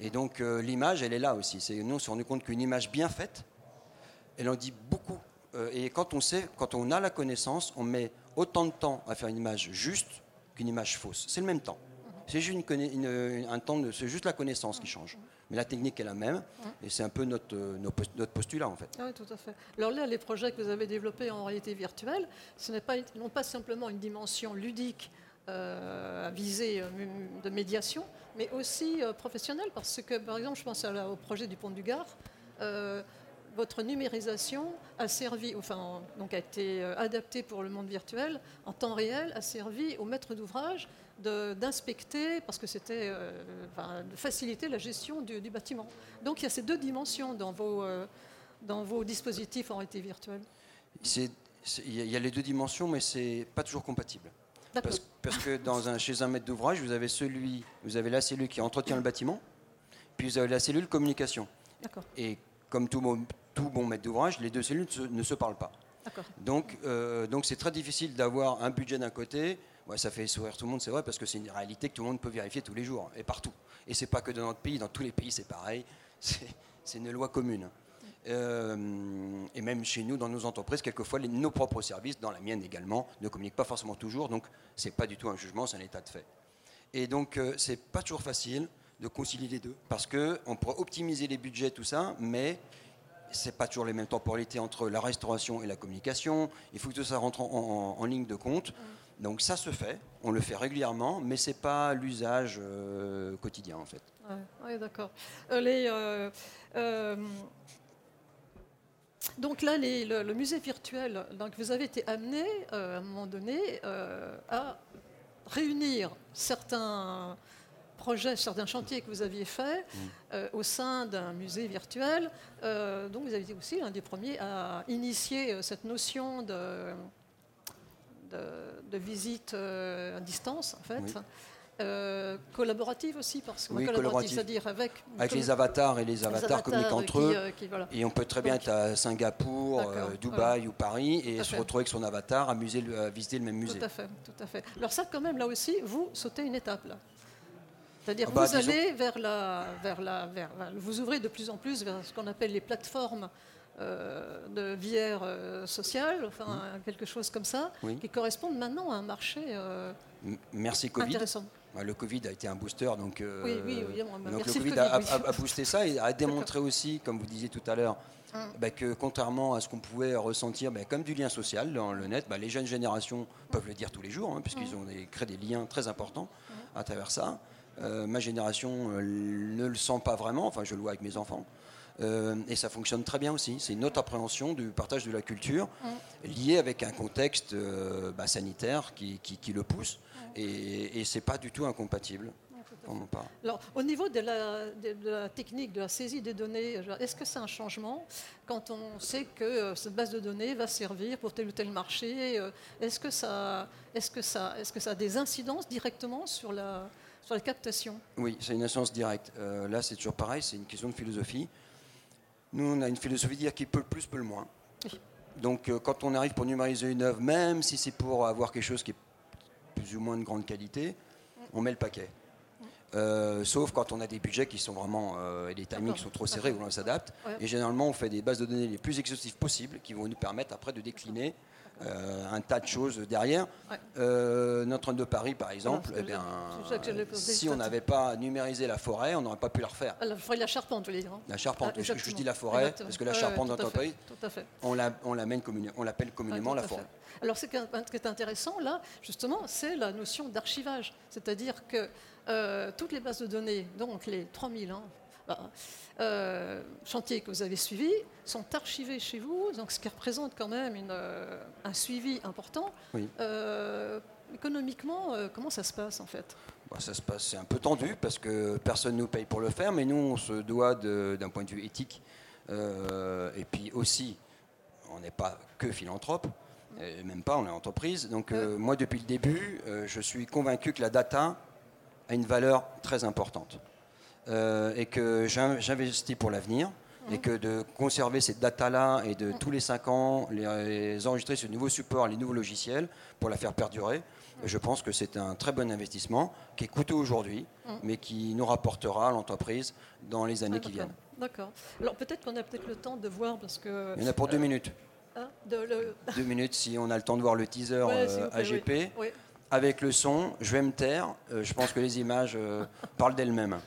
Et donc l'image, elle est là aussi. Nous, on s'est rendu compte qu'une image bien faite, elle en dit beaucoup. et quand on sait, quand on a la connaissance, on met autant de temps à faire une image juste qu'une image fausse. C'est le même temps. C'est juste, une, un temps de, c'est juste la connaissance qui change mais la technique est la même. Et c'est un peu notre, euh, notre postulat, en fait. Oui, tout à fait. Alors là, les projets que vous avez développés en réalité virtuelle, ce n'est pas, non pas simplement une dimension ludique euh, à viser euh, de médiation, mais aussi professionnelle, parce que, par exemple, je pense au projet du Pont du Gard. votre numérisation a servi, enfin, donc a été adaptée pour le monde virtuel en temps réel, a servi aux maîtres d'ouvrage d'inspecter, parce que c'était euh, de faciliter la gestion du, bâtiment. Donc il y a ces deux dimensions dans vos, euh, dans vos dispositifs en réalité virtuelle. Il y a les deux dimensions, mais c'est pas toujours compatible. Parce, parce, que dans un, chez un maître d'ouvrage, vous avez celui, vous avez la cellule qui entretient le bâtiment, puis vous avez la cellule communication. Et comme tout bon, tout bon maître d'ouvrage, les deux cellules ne se parlent pas. Donc, euh, donc c'est très difficile d'avoir un budget d'un côté, ça fait sourire tout le monde, c'est vrai, parce que c'est une réalité que tout le monde peut vérifier tous les jours et partout. Et c'est pas que dans notre pays, dans tous les pays c'est pareil. C'est une loi commune. Euh, et même chez nous, dans nos entreprises, quelquefois, nos propres services, dans la mienne également, ne communiquent pas forcément toujours. Donc, c'est pas du tout un jugement, c'est un état de fait. Et donc, euh, c'est pas toujours facile de concilier les deux, parce que on pourrait optimiser les budgets, tout ça, mais c'est pas toujours les mêmes temporalités entre la restauration et la communication. Il faut que tout ça rentre en, ligne de compte. Donc ça se fait, on le fait régulièrement, mais ce n'est pas l'usage euh, quotidien en fait. Oui, d'accord. Euh, euh, donc là, le, musée virtuel, donc vous avez été amené à un moment donné à réunir certains projets, certains chantiers que vous aviez faits mm. au sein d'un musée virtuel. donc vous avez été aussi l'un des premiers à initier cette notion de de visite à distance, en fait. collaborative aussi, parce que oui, collaborative, c'est-à-dire avec, avec les avatars et les avatars, communiquent entre eux. Et on peut très bien être à Singapour, Dubaï ou Paris et se retrouver avec son avatar, à visiter le même musée. Tout à fait, tout à fait. Alors ça, quand même, là aussi, vous sautez une étape là. C'est-à-dire ah bah, vous allez vers la, vers la, vers, vous ouvrez de plus en plus vers ce qu'on appelle les plateformes euh, de VR euh, sociale, enfin mmh. quelque chose comme ça, qui correspondent maintenant à un marché euh, Merci COVID. intéressant. Bah, le Covid a été un booster, donc, oui, oui, évidemment. donc le Covid, a, a, boosté ça et a démontré aussi, comme vous disiez tout à l'heure, mmh. bah, que contrairement à ce qu'on pouvait ressentir comme du lien social dans le net, les jeunes générations peuvent le dire tous les jours, hein, puisqu'ils ont créé des liens très importants à travers ça. Euh, ma génération euh, ne le sent pas vraiment, enfin je le vois avec mes enfants. Euh, et ça fonctionne très bien aussi. C'est une autre appréhension du partage de la culture liée avec un contexte bah, sanitaire qui, le pousse. Et, et c'est pas du tout incompatible. Alors, au niveau de la, technique de la saisie des données, est-ce que c'est un changement quand on sait que cette base de données va servir pour tel ou tel marché Est-ce que, ça, est que, ça, est que ça a des incidences directement sur la, sur la captation? Oui, c'est une incidence directe. Euh, là, c'est toujours pareil, c'est une question de philosophie. Nous, on a une philosophie de dire qui peut le plus, peut le moins. Donc, euh, quand on arrive pour numériser une œuvre, même si c'est pour avoir quelque chose qui est plus ou moins de grande qualité, on met le paquet. Euh, sauf quand on a des budgets qui sont vraiment et des timings qui sont trop serrés où on s'adapte. Et généralement, on fait des bases de données les plus exhaustives possibles qui vont nous permettre après de décliner euh, un tas de choses derrière. Euh, Notre-Dame de Paris, par exemple, eh bien, si on n'avait pas numérisé la forêt, on n'aurait pas pu la refaire. Ah, la forêt la charpente, vous voulez dire hein? La charpente, ah, je, dis la forêt, parce que la charpente dans notre pays, on l'appelle communément la forêt. Alors, ce qui est intéressant, là, justement, c'est la notion d'archivage. C'est-à-dire que euh, toutes les bases de données, donc les 3000, hein, bah, euh, chantiers que vous avez suivis sont archivés chez vous, donc ce qui représente quand même une, euh, un suivi important. Euh, économiquement, comment ça se passe en fait? Bah, Ça se passe, c'est un peu tendu parce que personne ne nous paye pour le faire, mais nous, on se doit d'un point de vue éthique. et puis aussi, on n'est pas que philanthrope, et même pas, on est entreprise. Donc moi, depuis le début, je suis convaincu que la data a une valeur très importante. Euh, et que j'investis pour l'avenir et que de conserver cette data-là et de tous les 5 ans les, enregistrer sur de nouveaux supports, les nouveaux logiciels pour la faire perdurer, je pense que c'est un très bon investissement qui est coûteux aujourd'hui, mais qui nous rapportera à l'entreprise dans les années qui viennent. D'accord. Alors peut-être qu'on a peut-être le temps de voir parce que... Il y en a pour deux euh, minutes. Hein, deux minutes si on a le temps de voir le teaser euh, AGP. Avec le son, je vais me taire. je pense que les images parlent d'elles-mêmes.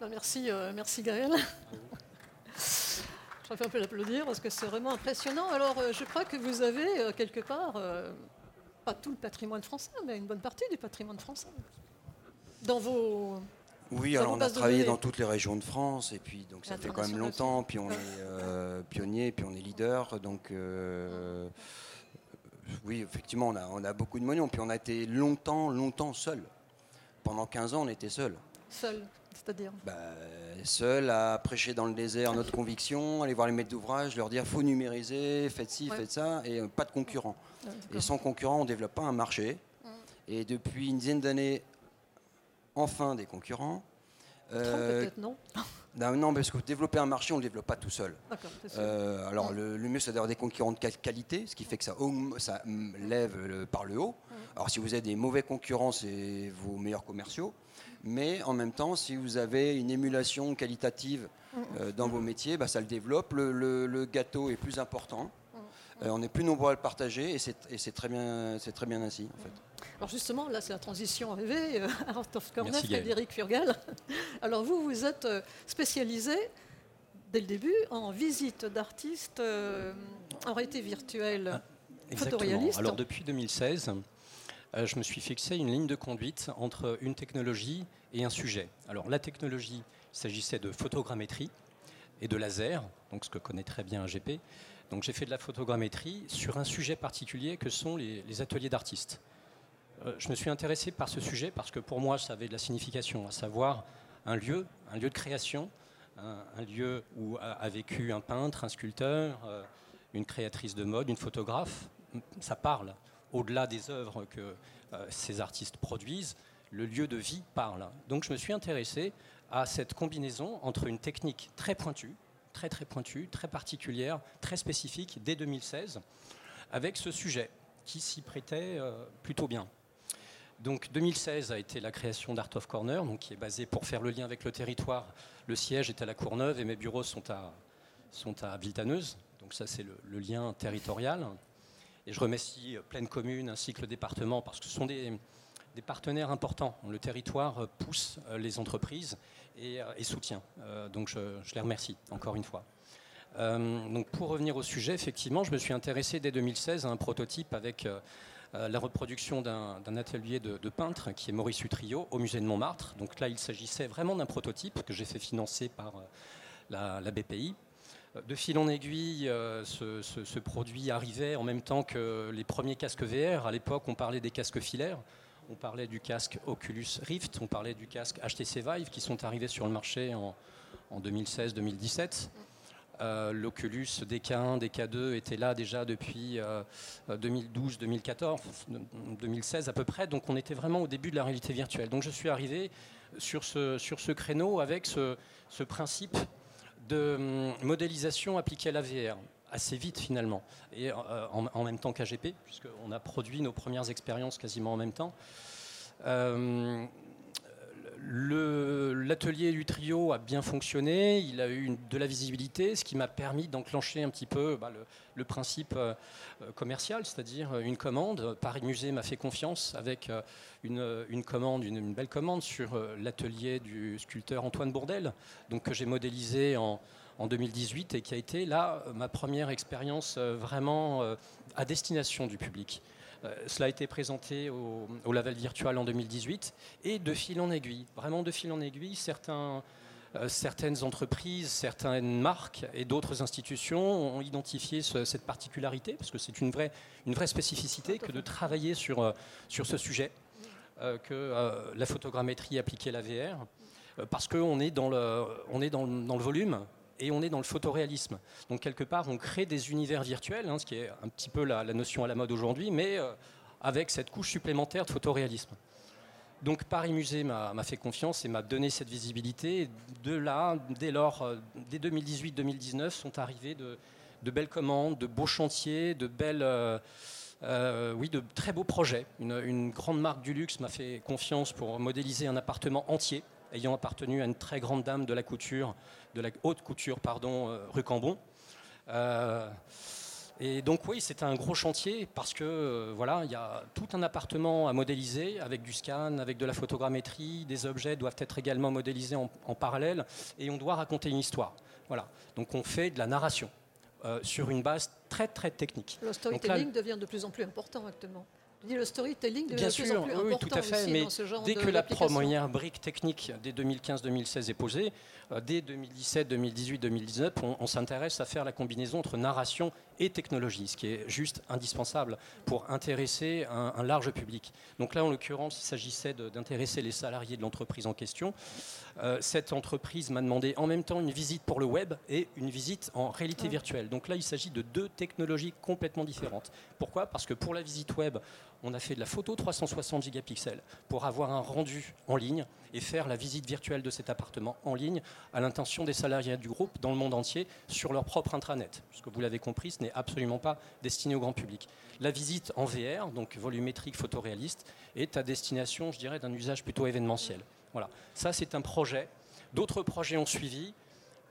Ben, merci, euh, merci Gaël. Je préfère un peu l'applaudir parce que c'est vraiment impressionnant. Alors, euh, je crois que vous avez euh, quelque part, pas tout le patrimoine français, mais une bonne partie du patrimoine français. Dans vos. Oui, alors on a travaillé dans toutes les régions de France et puis donc ça fait quand même longtemps, puis on est pionnier, puis on est leader, donc oui, effectivement, on a, on a beaucoup de moyens, puis on a été longtemps, longtemps seul. Pendant 15 ans, on était seul. Seul, c'est-à-dire. Bah, seul à prêcher dans le désert notre conviction, aller voir les maîtres d'ouvrage, leur dire faut numériser, faites ci, Ouais. faites ça, et euh, pas de concurrents. Et sans concurrent, on ne développe pas un marché. Et depuis une dizaine d'années, enfin des concurrents. Euh, peut-être, non? Non, non, parce que développer un marché, on ne le développe pas tout seul. Euh, alors le, le mieux, c'est d'avoir des concurrents de quali- qualité, ce qui fait que ça, mm, lève le- par le haut. Alors si vous avez des mauvais concurrents, c'est vos meilleurs commerciaux. Mais en même temps, si vous avez une émulation qualitative euh, dans vos métiers, bah, ça le développe. Le, gâteau est plus important. Euh, on est plus nombreux à le partager et c'est très bien, c'est très bien ainsi en fait. Alors justement, là, c'est la transition arrivée. euh, Art of Corner. Frédéric Furgal. Alors vous, vous êtes euh, spécialisé dès le début en visite d'artistes euh, en réalité virtuelle. Exactement. Photoréaliste. Alors depuis 2016, euh, je me suis fixé une ligne de conduite entre une technologie et un sujet. Alors la technologie, il s'agissait de photogrammétrie et de laser, donc ce que connaît très bien AGP. Donc j'ai fait de la photogrammétrie sur un sujet particulier que sont les, les ateliers d'artistes. Euh, je me suis intéressé par ce sujet parce que pour moi ça avait de la signification, à savoir un lieu, un lieu de création, un, lieu où a, vécu un peintre, un sculpteur, euh, une créatrice de mode, une photographe. Ça parle au-delà des œuvres que euh, ces artistes produisent. Le lieu de vie parle. Donc je me suis intéressé à cette combinaison entre une technique très pointue, très très pointue, très particulière, très spécifique dès 2016, avec ce sujet qui s'y prêtait plutôt bien. Donc 2016 a été la création d'Art of Corner, donc qui est basé pour faire le lien avec le territoire. Le siège est à la Courneuve et mes bureaux sont à, sont à Villetaneuse. Donc ça c'est le, lien territorial. Et je remercie Pleine Commune ainsi que le département parce que ce sont des, partenaires importants. Le territoire euh, pousse euh, les entreprises et, euh, soutient. Euh, donc je, les remercie encore une fois. Euh, donc pour revenir au sujet, effectivement, je me suis intéressé dès 2016 à un prototype avec euh, euh, la reproduction d'un atelier de, peintre qui est Maurice Utrio au musée de Montmartre. Donc là, il s'agissait vraiment d'un prototype que j'ai fait financer par euh, la, BPI. Euh, De fil en aiguille, euh, ce produit arrivait en même temps que les premiers casques VR. À l'époque, on parlait des casques filaires. On parlait du casque Oculus Rift, on parlait du casque HTC Vive qui sont arrivés sur le marché en, en 2016-2017. Euh, L'Oculus DK1, DK2 était là déjà depuis euh, 2012, 2014, 2016 à peu près. Donc on était vraiment au début de la réalité virtuelle. Donc je suis arrivé sur ce, sur ce créneau avec ce, principe de hum, modélisation appliquée à la VR assez vite finalement et euh, en, en même temps qu'AGP puisqu'on a produit nos premières expériences quasiment en même temps. L'atelier du trio a bien fonctionné, il a eu de la visibilité, ce qui m'a permis d'enclencher un petit peu bah, le, principe euh, euh, commercial, c'est-à-dire euh, une commande. Paris Musée m'a fait confiance avec une, commande, une, belle commande sur l'atelier du sculpteur Antoine Bourdel, donc que j'ai modélisé en, en 2018 et qui a été là ma première expérience vraiment à destination du public. Euh, Cela a été présenté au, au Laval Virtual en 2018 et de fil en aiguille, vraiment de fil en aiguille, certains, euh, certaines entreprises, certaines marques et d'autres institutions ont identifié ce- cette particularité parce que c'est une vraie, une vraie spécificité que de travailler sur, euh, sur ce sujet, euh, que euh, la photogrammétrie appliquée à la VR, euh, parce qu'on est, dans le, on est dans le volume et on est dans le photoréalisme. Donc quelque part, on crée des univers virtuels, hein, ce qui est un petit peu la, notion à la mode aujourd'hui, mais euh, avec cette couche supplémentaire de photoréalisme. Donc Paris Musée m'a fait confiance et m'a donné cette visibilité. De là, dès lors, euh, dès 2018-2019, sont arrivées de, belles commandes, de beaux chantiers, de belles, euh, oui, de très beaux projets. Une, une grande marque du luxe m'a fait confiance pour modéliser un appartement entier, ayant appartenu à une très grande dame de la couture, de la haute couture, pardon, euh, rue Cambon. Euh, Et donc oui, c'est un gros chantier parce que euh, voilà, il y a tout un appartement à modéliser avec du scan, avec de la photogrammétrie, des objets doivent être également modélisés en, parallèle et on doit raconter une histoire. Voilà. Donc on fait de la narration euh, sur une base très très technique. Le storytelling devient de plus en plus important actuellement le storytelling Bien sûr, oui, tout à fait. Mais dès que la première brique technique dès 2015-2016 est posée, euh, dès 2017, 2018, 2019, on, s'intéresse à faire la combinaison entre narration et technologie, ce qui est juste indispensable pour intéresser un, large public. Donc là, en l'occurrence, il s'agissait d'intéresser les salariés de l'entreprise en question. Euh, cette entreprise m'a demandé en même temps une visite pour le web et une visite en réalité virtuelle. Donc là, il s'agit de deux technologies complètement différentes. Pourquoi? Parce que pour la visite web, on a fait de la photo 360 gigapixels pour avoir un rendu en ligne et faire la visite virtuelle de cet appartement en ligne à l'intention des salariés du groupe dans le monde entier sur leur propre intranet. Puisque vous l'avez compris, ce n'est absolument pas destiné au grand public. La visite en VR, donc volumétrique photoréaliste, est à destination, je dirais, d'un usage plutôt événementiel. Voilà, ça c'est un projet. D'autres projets ont suivi.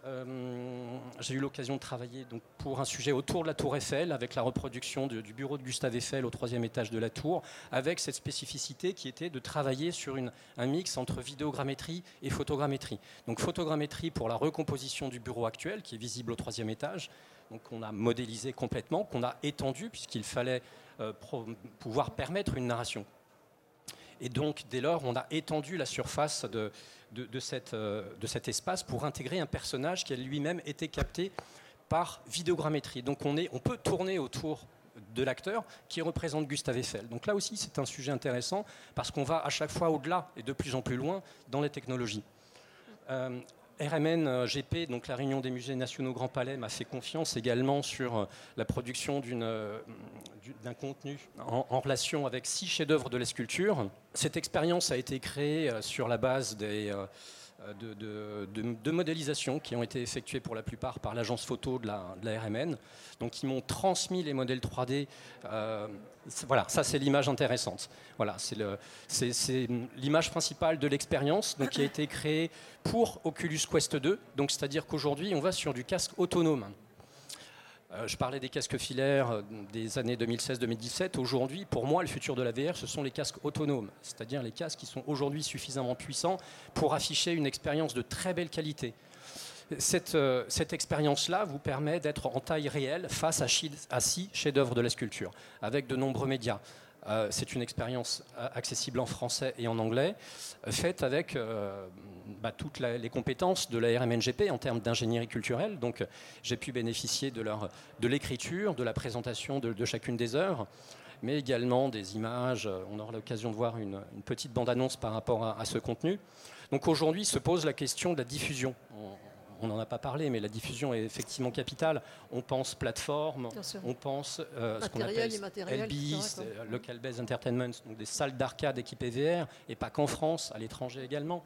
Euh, j'ai eu l'occasion de travailler donc, pour un sujet autour de la tour Eiffel, avec la reproduction du bureau de Gustave Eiffel au troisième étage de la tour, avec cette spécificité qui était de travailler sur un mix entre vidéogrammétrie et photogrammétrie. Donc photogrammétrie pour la recomposition du bureau actuel, qui est visible au troisième étage, donc on a modélisé complètement, qu'on a étendu, puisqu'il fallait euh, pouvoir permettre une narration. Et donc, dès lors, on a étendu la surface de, euh, de cet espace pour intégrer un personnage qui a lui-même été capté par vidéogrammétrie. Donc on, est, on peut tourner autour de l'acteur qui représente Gustave Eiffel. Donc là aussi, c'est un sujet intéressant parce qu'on va à chaque fois au-delà et de plus en plus loin dans les technologies. Euh, RMN euh, GP, donc la Réunion des musées nationaux Grand Palais, m'a fait confiance également sur la production d'un contenu en, en, relation avec six chefs-d'œuvre de la sculpture. Cette expérience a été créée sur la base des euh, de, modélisation qui ont été effectuées pour la plupart par l'agence photo de la, RMN. Donc, ils m'ont transmis les modèles 3D. Euh, voilà, ça c'est l'image intéressante. Voilà, c'est l'image principale de l'expérience, qui a été créée pour Oculus Quest 2. Donc, c'est-à-dire qu'aujourd'hui, on va sur du casque autonome. Euh, je parlais des casques filaires euh, des années 2016-2017. Aujourd'hui, pour moi, le futur de la VR, ce sont les casques autonomes, c'est-à-dire les casques qui sont aujourd'hui suffisamment puissants pour afficher une expérience de très belle qualité. Cette, euh, expérience-là vous permet d'être en taille réelle face à, à six chefs-d'œuvre de la sculpture, avec de nombreux médias. Euh, c'est une expérience euh, accessible en français et en anglais, euh, faite avec bah, toutes les compétences de la RMNGP en termes d'ingénierie culturelle. Donc j'ai pu bénéficier de, de l'écriture, de la présentation de, chacune des œuvres, mais également des images. On aura l'occasion de voir une, petite bande-annonce par rapport à, ce contenu. Donc aujourd'hui se pose la question de la diffusion on n'en a pas parlé, mais la diffusion est effectivement capitale. On pense plateforme, on pense euh, ce qu'on appelle LBIS, euh, Local Based Entertainment, donc des salles d'arcade équipées VR, et pas qu'en France, à l'étranger également.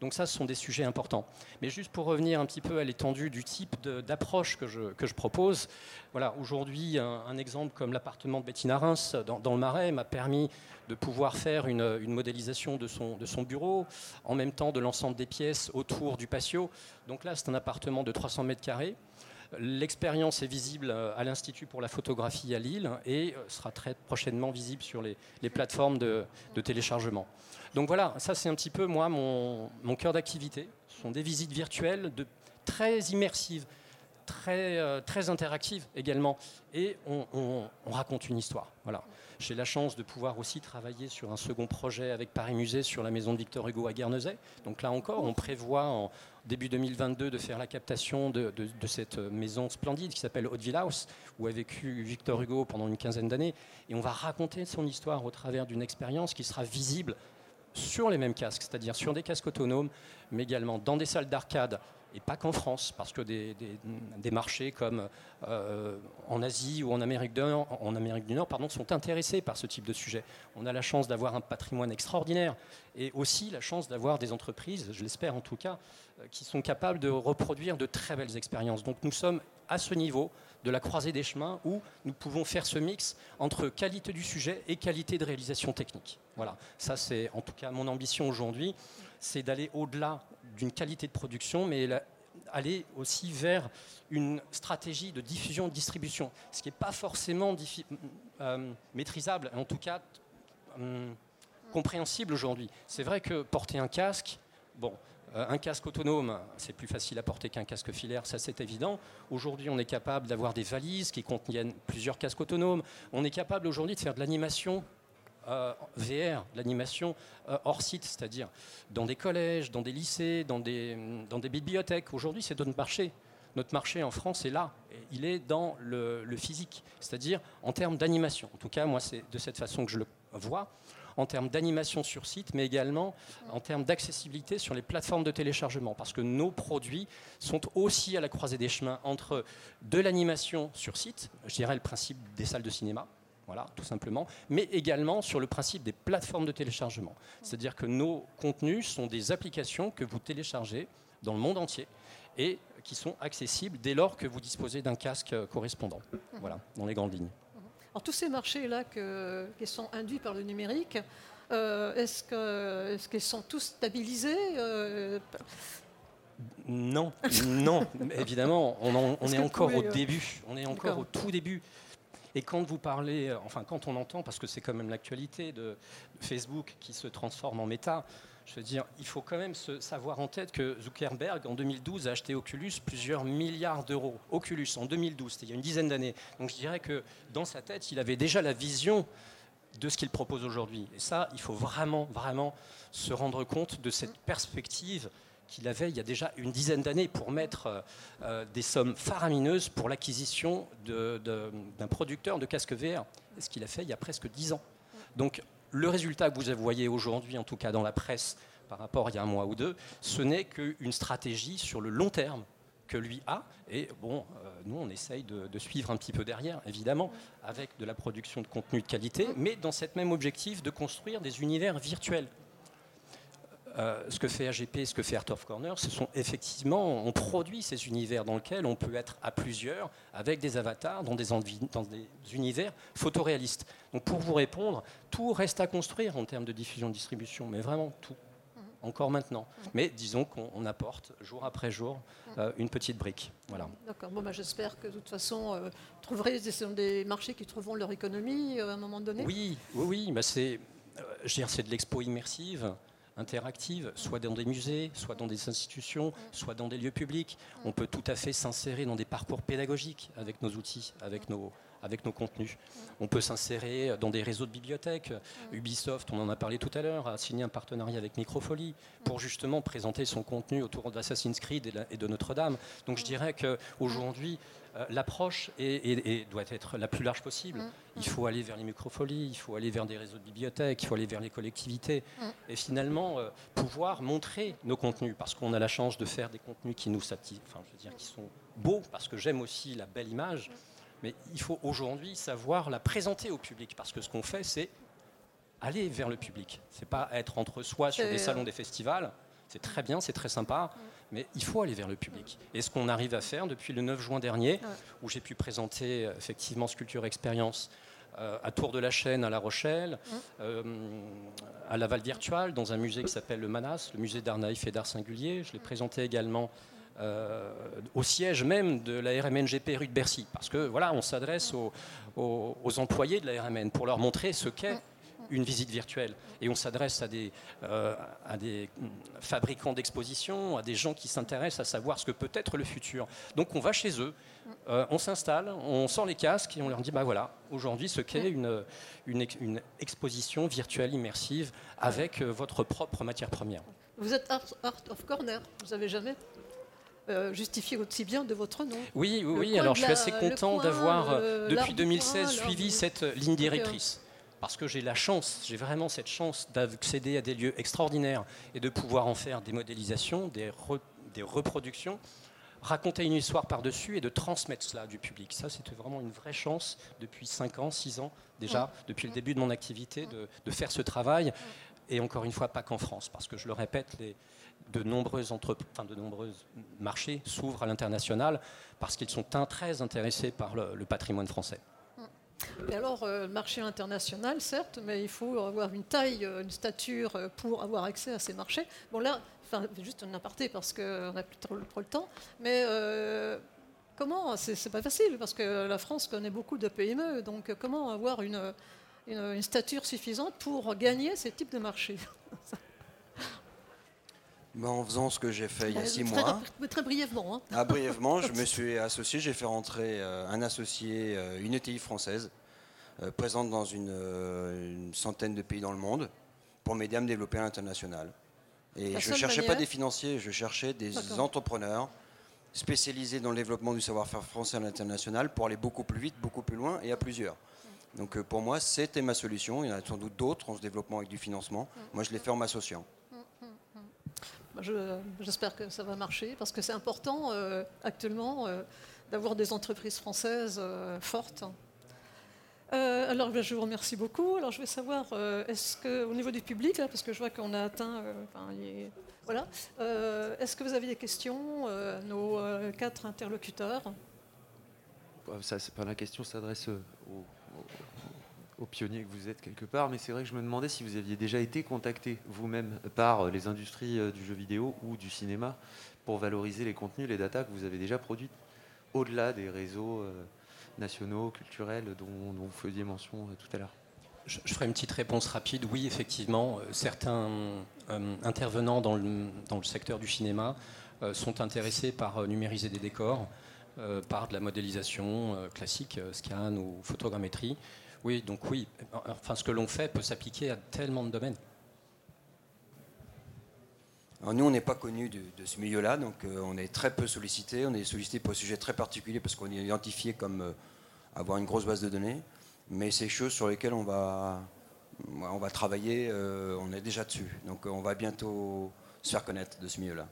Donc ça, ce sont des sujets importants. Mais juste pour revenir un petit peu à l'étendue du type d'approche que je, propose, voilà, aujourd'hui, un, exemple comme l'appartement de Bettina Reims dans, le Marais m'a permis de pouvoir faire une, une, modélisation de son, de son bureau, en même temps de l'ensemble des pièces autour du patio. Donc là, c'est un appartement de 300 mètres carrés. L'expérience est visible à l'Institut pour la photographie à Lille et sera très prochainement visible sur les, plateformes de, de téléchargement. Donc voilà, ça c'est un petit peu moi mon, cœur d'activité. Ce sont des visites virtuelles de, très immersives, très, euh, très interactives également. Et on, raconte une histoire. Voilà. J'ai la chance de pouvoir aussi travailler sur un second projet avec Paris Musée sur la maison de Victor Hugo à Guernesey. Donc là encore, on prévoit en début 2022 de faire la captation de, cette maison splendide qui s'appelle Hauteville House, où a vécu Victor Hugo pendant une quinzaine d'années. Et on va raconter son histoire au travers d'une expérience qui sera visible sur les mêmes casques, c'est-à-dire sur des casques autonomes, mais également dans des salles d'arcade, et pas qu'en France, parce que des, marchés comme euh, en Asie ou en Amérique du Nord, sont intéressés par ce type de sujet. On a la chance d'avoir un patrimoine extraordinaire et aussi la chance d'avoir des entreprises, je l'espère en tout cas, euh, qui sont capables de reproduire de très belles expériences. Donc nous sommes à ce niveau de la croisée des chemins où nous pouvons faire ce mix entre qualité du sujet et qualité de réalisation technique. Voilà, ça c'est en tout cas mon ambition aujourd'hui, c'est d'aller au-delà d'une qualité de production, mais aller aussi vers une stratégie de diffusion de distribution, ce qui n'est pas forcément euh, maîtrisable, en tout cas hum, compréhensible aujourd'hui. C'est vrai que porter un casque, bon, euh, un casque autonome, c'est plus facile à porter qu'un casque filaire, ça c'est évident. Aujourd'hui, on est capable d'avoir des valises qui contiennent plusieurs casques autonomes. On est capable aujourd'hui de faire de l'animation euh, VR, l'animation euh, hors site, c'est-à-dire dans des collèges, dans des lycées, dans des, bibliothèques. Aujourd'hui, c'est notre marché. Notre marché en France est là. Il est dans le, le physique, c'est-à-dire en termes d'animation. En tout cas, moi, c'est de cette façon que je le vois en termes d'animation sur site, mais également en termes d'accessibilité sur les plateformes de téléchargement, parce que nos produits sont aussi à la croisée des chemins entre de l'animation sur site, je dirais le principe des salles de cinéma, voilà, tout simplement, mais également sur le principe des plateformes de téléchargement. C'est-à-dire que nos contenus sont des applications que vous téléchargez dans le monde entier et qui sont accessibles dès lors que vous disposez d'un casque correspondant. Voilà, dans les grandes lignes. Alors, tous ces marchés-là qui sont induits par le numérique, euh, est-ce qu'ils sont tous stabilisés euh, Non, non, évidemment, on, est, encore au début, on est encore au tout début. Et quand vous parlez, euh, enfin quand on entend, parce que c'est quand même l'actualité de Facebook qui se transforme en méta, je veux dire, il faut quand même se savoir en tête que Zuckerberg, en 2012, a acheté Oculus plusieurs milliards d'euros. Oculus, en 2012, c'était il y a une dizaine d'années. Donc je dirais que dans sa tête, il avait déjà la vision de ce qu'il propose aujourd'hui. Et ça, il faut vraiment, vraiment se rendre compte de cette perspective qu'il avait il y a déjà une dizaine d'années pour mettre euh, euh, des sommes faramineuses pour l'acquisition d'un producteur de casques VR. Ce qu'il a fait il y a presque dix ans. Donc le résultat que vous voyez aujourd'hui, en tout cas dans la presse, par rapport à il y a un mois ou deux, ce n'est qu'une stratégie sur le long terme que lui a. Et bon, euh, nous, on essaye de, suivre un petit peu derrière, évidemment, avec de la production de contenu de qualité, mais dans cet même objectif de construire des univers virtuels. Euh, ce que fait AGP, ce que fait Art of Corner, ce sont effectivement, on produit ces univers dans lesquels on peut être à plusieurs avec des avatars dans des, dans des univers photoréalistes. Donc pour vous répondre, tout reste à construire en termes de diffusion-distribution, mais vraiment tout encore maintenant. Mais disons qu'on apporte jour après jour euh, une petite brique. Voilà. D'accord. Bon, bah, j'espère que de toute façon, euh, trouverez, ce sont des marchés qui trouveront leur économie à un moment donné. Oui, oui, oui. Bah, c'est, c'est de l'expo immersive interactive, soit dans des musées, soit dans des institutions, soit dans des lieux publics. On peut tout à fait s'insérer dans des parcours pédagogiques avec nos outils, avec nos, avec nos contenus. On peut s'insérer dans des réseaux de bibliothèques. Ubisoft, on en a parlé tout à l'heure, a signé un partenariat avec Microfolie pour justement présenter son contenu autour d'Assassin's Creed et de Notre-Dame. Donc je dirais qu'aujourd'hui, euh, l'approche doit être la plus large possible. Mm. Il faut aller vers les microfolies, il faut aller vers des réseaux de bibliothèques, il faut aller vers les collectivités mm. et finalement euh, pouvoir montrer nos contenus parce qu'on a la chance de faire des contenus qui nous satisfont, enfin, je veux dire, qui sont beaux parce que j'aime aussi la belle image. Mais il faut aujourd'hui savoir la présenter au public parce que ce qu'on fait, c'est aller vers le public. C'est pas être entre soi sur des salons des festivals. C'est très bien, c'est très sympa. Mais il faut aller vers le public. Et ce qu'on arrive à faire depuis le 9 juin dernier, où j'ai pu présenter euh, effectivement Sculpture Expérience euh, à Tour de la Chaîne à La Rochelle, euh, à Laval Virtual, dans un musée qui s'appelle le Manas, le musée d'art naïf et d'art singulier. Je l'ai présenté également au siège même de la RMNGP rue de Bercy, parce que voilà, on s'adresse aux, employés de la RMN pour leur montrer ce qu'est une visite virtuelle. Et on s'adresse à des, euh, fabricants d'expositions, à des gens qui s'intéressent à savoir ce que peut être le futur. Donc on va chez eux, euh, on s'installe, on sort les casques et on leur dit, bah voilà, aujourd'hui ce qu'est une, exposition virtuelle immersive avec euh, votre propre matière première. Vous êtes Art, of Corner, vous n'avez jamais justifié aussi bien de votre nom. Oui, oui, oui. alors je suis assez content d'avoir, depuis 2016, suivi cette ligne directrice parce que j'ai la chance, j'ai vraiment cette chance d'accéder à des lieux extraordinaires et de pouvoir en faire des modélisations, des, des reproductions, raconter une histoire par-dessus et de transmettre cela du public. Ça, c'était vraiment une vraie chance depuis 5 ans, 6 ans déjà, depuis le début de mon activité, de, de, faire ce travail. Et encore une fois, pas qu'en France, parce que je le répète, les, de, nombreux marchés s'ouvrent à l'international parce qu'ils sont très intéressés par le patrimoine français. Et alors, euh, marché international, certes, mais il faut avoir une taille, euh, une stature euh, pour avoir accès à ces marchés. Bon, là, juste un aparté parce qu'on n'a plus trop, le temps, mais euh, comment C'est pas facile parce que la France connaît beaucoup de PME, donc comment avoir une, une stature suffisante pour gagner ces types de marchés? ben, En faisant ce que j'ai fait il y a six très, mois. Très brièvement. Hein. Ah, brièvement, je me suis associé, j'ai fait rentrer euh, un associé, euh, une ETI française, euh, présente dans une, une, centaine de pays dans le monde, pour m'aider à me développer à l'international. Et La je ne cherchais manière... pas des financiers, je cherchais des entrepreneurs spécialisés dans le développement du savoir-faire français à l'international pour aller beaucoup plus vite, beaucoup plus loin et à plusieurs. Donc pour moi, c'était ma solution. Il y en a sans doute d'autres en se développement avec du financement. Moi, je l'ai fait en m'associant. J'espère que ça va marcher parce que c'est important euh, actuellement euh, d'avoir des entreprises françaises euh, fortes. alors je vous remercie beaucoup. Alors je vais savoir, est-ce que au niveau du public, là, parce que je vois qu'on a atteint, voilà, est-ce que vous avez des questions à nos quatre interlocuteurs? Ça, La question s'adresse aux, aux pionniers que vous êtes quelque part, mais c'est vrai que je me demandais si vous aviez déjà été contacté vous-même par les industries du jeu vidéo ou du cinéma pour valoriser les contenus, les datas que vous avez déjà produits, au-delà des réseaux nationaux, culturels dont, vous faisiez mention tout à l'heure. Je, ferai une petite réponse rapide. Oui, effectivement, certains euh, intervenants dans le, secteur du cinéma euh, sont intéressés par euh, numériser des décors, par de la modélisation classique, scan ou photogrammétrie. Oui, donc oui, enfin, ce que l'on fait peut s'appliquer à tellement de domaines. Alors nous, on n'est pas connus de, de, ce milieu-là, donc euh, on est très peu sollicité. On est sollicité pour un sujet très particulier parce qu'on est identifié comme euh, avoir une grosse base de données. Mais c'est choses sur lesquelles on va, on va travailler, euh, on est déjà dessus. Donc on va bientôt se faire connaître de ce milieu-là.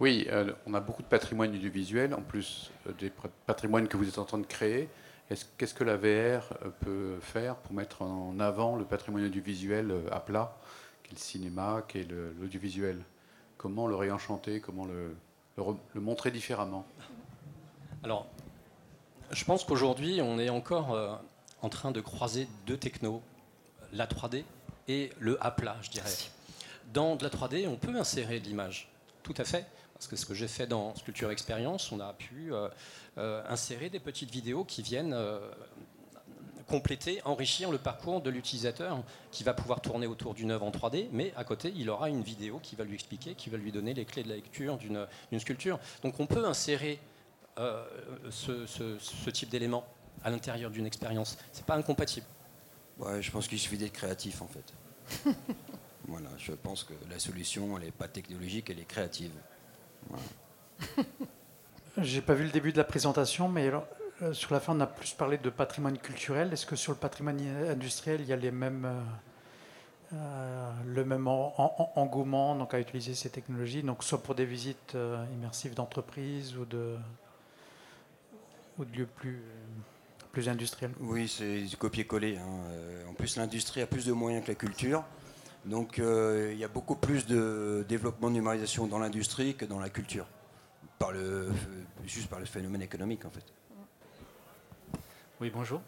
Oui, on a beaucoup de patrimoine audiovisuel, en plus des patrimoines que vous êtes en train de créer. Qu'est-ce que la VR peut faire pour mettre en avant le patrimoine audiovisuel à plat, qu'est le cinéma, qu'est l'audiovisuel? Comment le réenchanter? Comment le, le, le, montrer différemment? Alors, je pense qu'aujourd'hui, on est encore euh, en train de croiser deux technos, la 3D et le à plat, je dirais. Dans de la 3D, on peut insérer de l'image, tout à fait. Parce que ce que j'ai fait dans Sculpture Experience, on a pu euh, euh, insérer des petites vidéos qui viennent euh, compléter, enrichir le parcours de l'utilisateur qui va pouvoir tourner autour d'une œuvre en 3D, mais à côté, il aura une vidéo qui va lui expliquer, qui va lui donner les clés de la lecture d'une sculpture. Donc on peut insérer euh, ce, ce, ce, type d'éléments à l'intérieur d'une expérience. C'est pas incompatible. Ouais, je pense qu'il suffit d'être créatif en fait. voilà, je pense que la solution, elle n'est pas technologique, elle est créative. Voilà. J'ai pas vu le début de la présentation, mais alors, euh, sur la fin, on a plus parlé de patrimoine culturel. Est-ce que sur le patrimoine industriel, il y a les mêmes, euh, euh, le même en, en, engouement donc, à utiliser ces technologies, donc soit pour des visites immersives d'entreprises ou de, ou de lieux plus, plus industriels? Oui, c'est copier-coller. Hein. En plus, l'industrie a plus de moyens que la culture. Donc, euh, il y a beaucoup plus de développement de numérisation dans l'industrie que dans la culture par le, juste par le phénomène économique en fait. Oui, bonjour.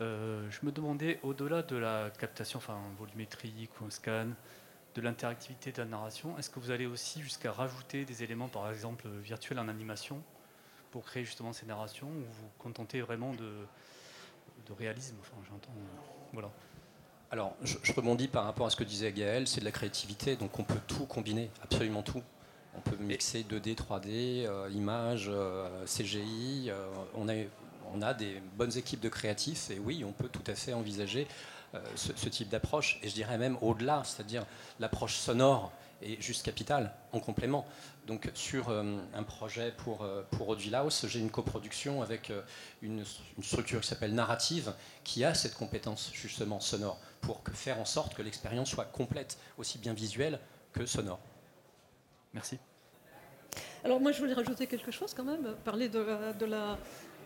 Euh, je me demandais, au-delà de la captation enfin, volumétrique ou scan, de l'interactivité de la narration, est-ce que vous allez aussi jusqu'à rajouter des éléments, par exemple virtuels en animation, pour créer justement ces narrations, ou vous contentez vraiment de, réalisme enfin, j'entends. Alors, je, rebondis par rapport à ce que disait Gaël, c'est de la créativité, donc on peut tout combiner, absolument tout. On peut mixer 2D, 3D, euh, images, euh, CGI. Euh, on, a, des bonnes équipes de créatifs et oui, on peut tout à fait envisager ce, type d'approche. Et je dirais même au-delà, c'est-à-dire l'approche sonore est juste capitale en complément. Donc sur un projet pour, pour House, j'ai une coproduction avec une structure qui s'appelle Narrative qui a cette compétence justement sonore pour que, faire en sorte que l'expérience soit complète, aussi bien visuelle que sonore. Merci. Alors moi, je voulais rajouter quelque chose quand même, parler de la, de la,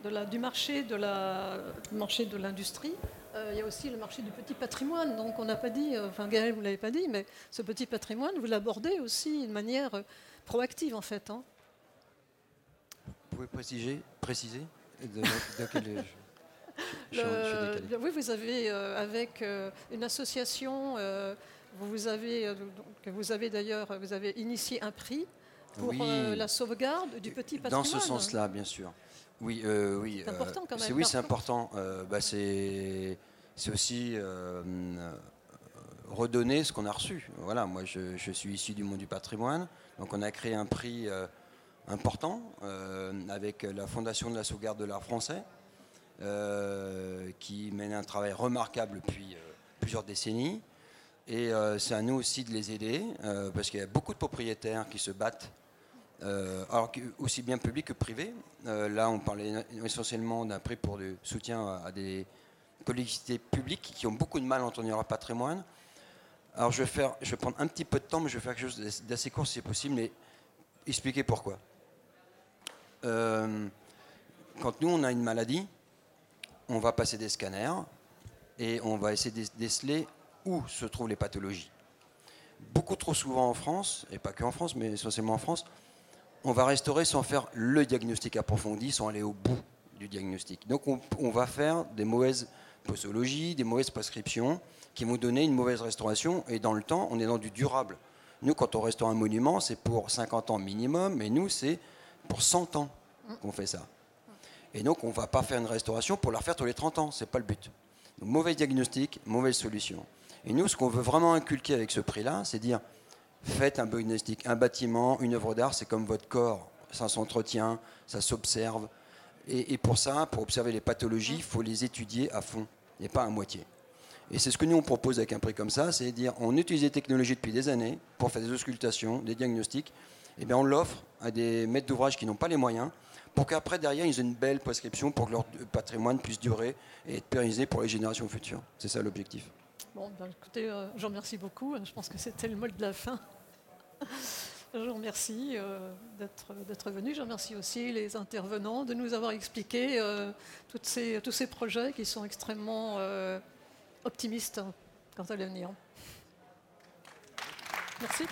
de la, du marché de la, marché de l'industrie. Euh, il y a aussi le marché du petit patrimoine. Donc on n'a pas dit, enfin Gaël, vous l'avez pas dit, mais ce petit patrimoine, vous l'abordez aussi de manière proactive en fait. Hein. Vous pouvez préciser, préciser de, de quel oui, vous avez avec une association, vous avez, que vous avez d'ailleurs, vous avez initié un prix pour la sauvegarde du petit patrimoine. Dans ce sens-là, bien sûr. Oui, oui. C'est important quand même. Oui, c'est important. Bah, c'est aussi redonner ce qu'on a reçu. Voilà, moi je, suis issu du monde du patrimoine, donc on a créé un prix euh, important euh, avec la Fondation de la sauvegarde de l'art français, euh, qui mène un travail remarquable depuis plusieurs décennies. Et c'est à nous aussi de les aider, parce qu'il y a beaucoup de propriétaires qui se battent, alors aussi bien public que privé. là, on parlait essentiellement d'un prix pour le soutien à des collectivités publiques qui ont beaucoup de mal à entretenir leur patrimoine. Alors je vais, faire, je vais prendre un petit peu de temps, mais je vais faire quelque chose d'assez court si c'est possible, mais expliquer pourquoi. Euh, quand nous, on a une maladie, on va passer des scanners et on va essayer de déceler où se trouvent les pathologies. Beaucoup trop souvent en France, et pas que en France, mais essentiellement en France, on va restaurer sans faire le diagnostic approfondi, sans aller au bout du diagnostic. Donc on, on va faire des mauvaises posologies, des mauvaises prescriptions, qui vont donner une mauvaise restauration. Et dans le temps, on est dans du durable. Nous, quand on restaure un monument, c'est pour 50 ans minimum, mais nous, c'est pour 100 ans qu'on fait ça. Et donc, on ne va pas faire une restauration pour la refaire tous les 30 ans. Ce n'est pas le but. Donc, mauvais diagnostic, mauvaise solution. Et nous, ce qu'on veut vraiment inculquer avec ce prix-là, c'est dire faites un diagnostic. Un bâtiment, une œuvre d'art, c'est comme votre corps. Ça s'entretient, ça s'observe. Et, et, pour ça, pour observer les pathologies, il faut les étudier à fond, et pas à moitié. Et c'est ce que nous on propose avec un prix comme ça, c'est dire on utilise des technologies depuis des années pour faire des auscultations, des diagnostics, et bien on l'offre à des maîtres d'ouvrage qui n'ont pas les moyens, pour qu'après derrière ils aient une belle prescription pour que leur patrimoine puisse durer et être pérennisé pour les générations futures. C'est ça l'objectif. Bon, ben, écoutez, euh, je vous remercie beaucoup. Je pense que c'était le mot de la fin. Je vous remercie euh, d'être venu. Je remercie aussi les intervenants de nous avoir expliqué euh, ces, tous ces projets qui sont extrêmement optimiste quant à l'avenir. Merci.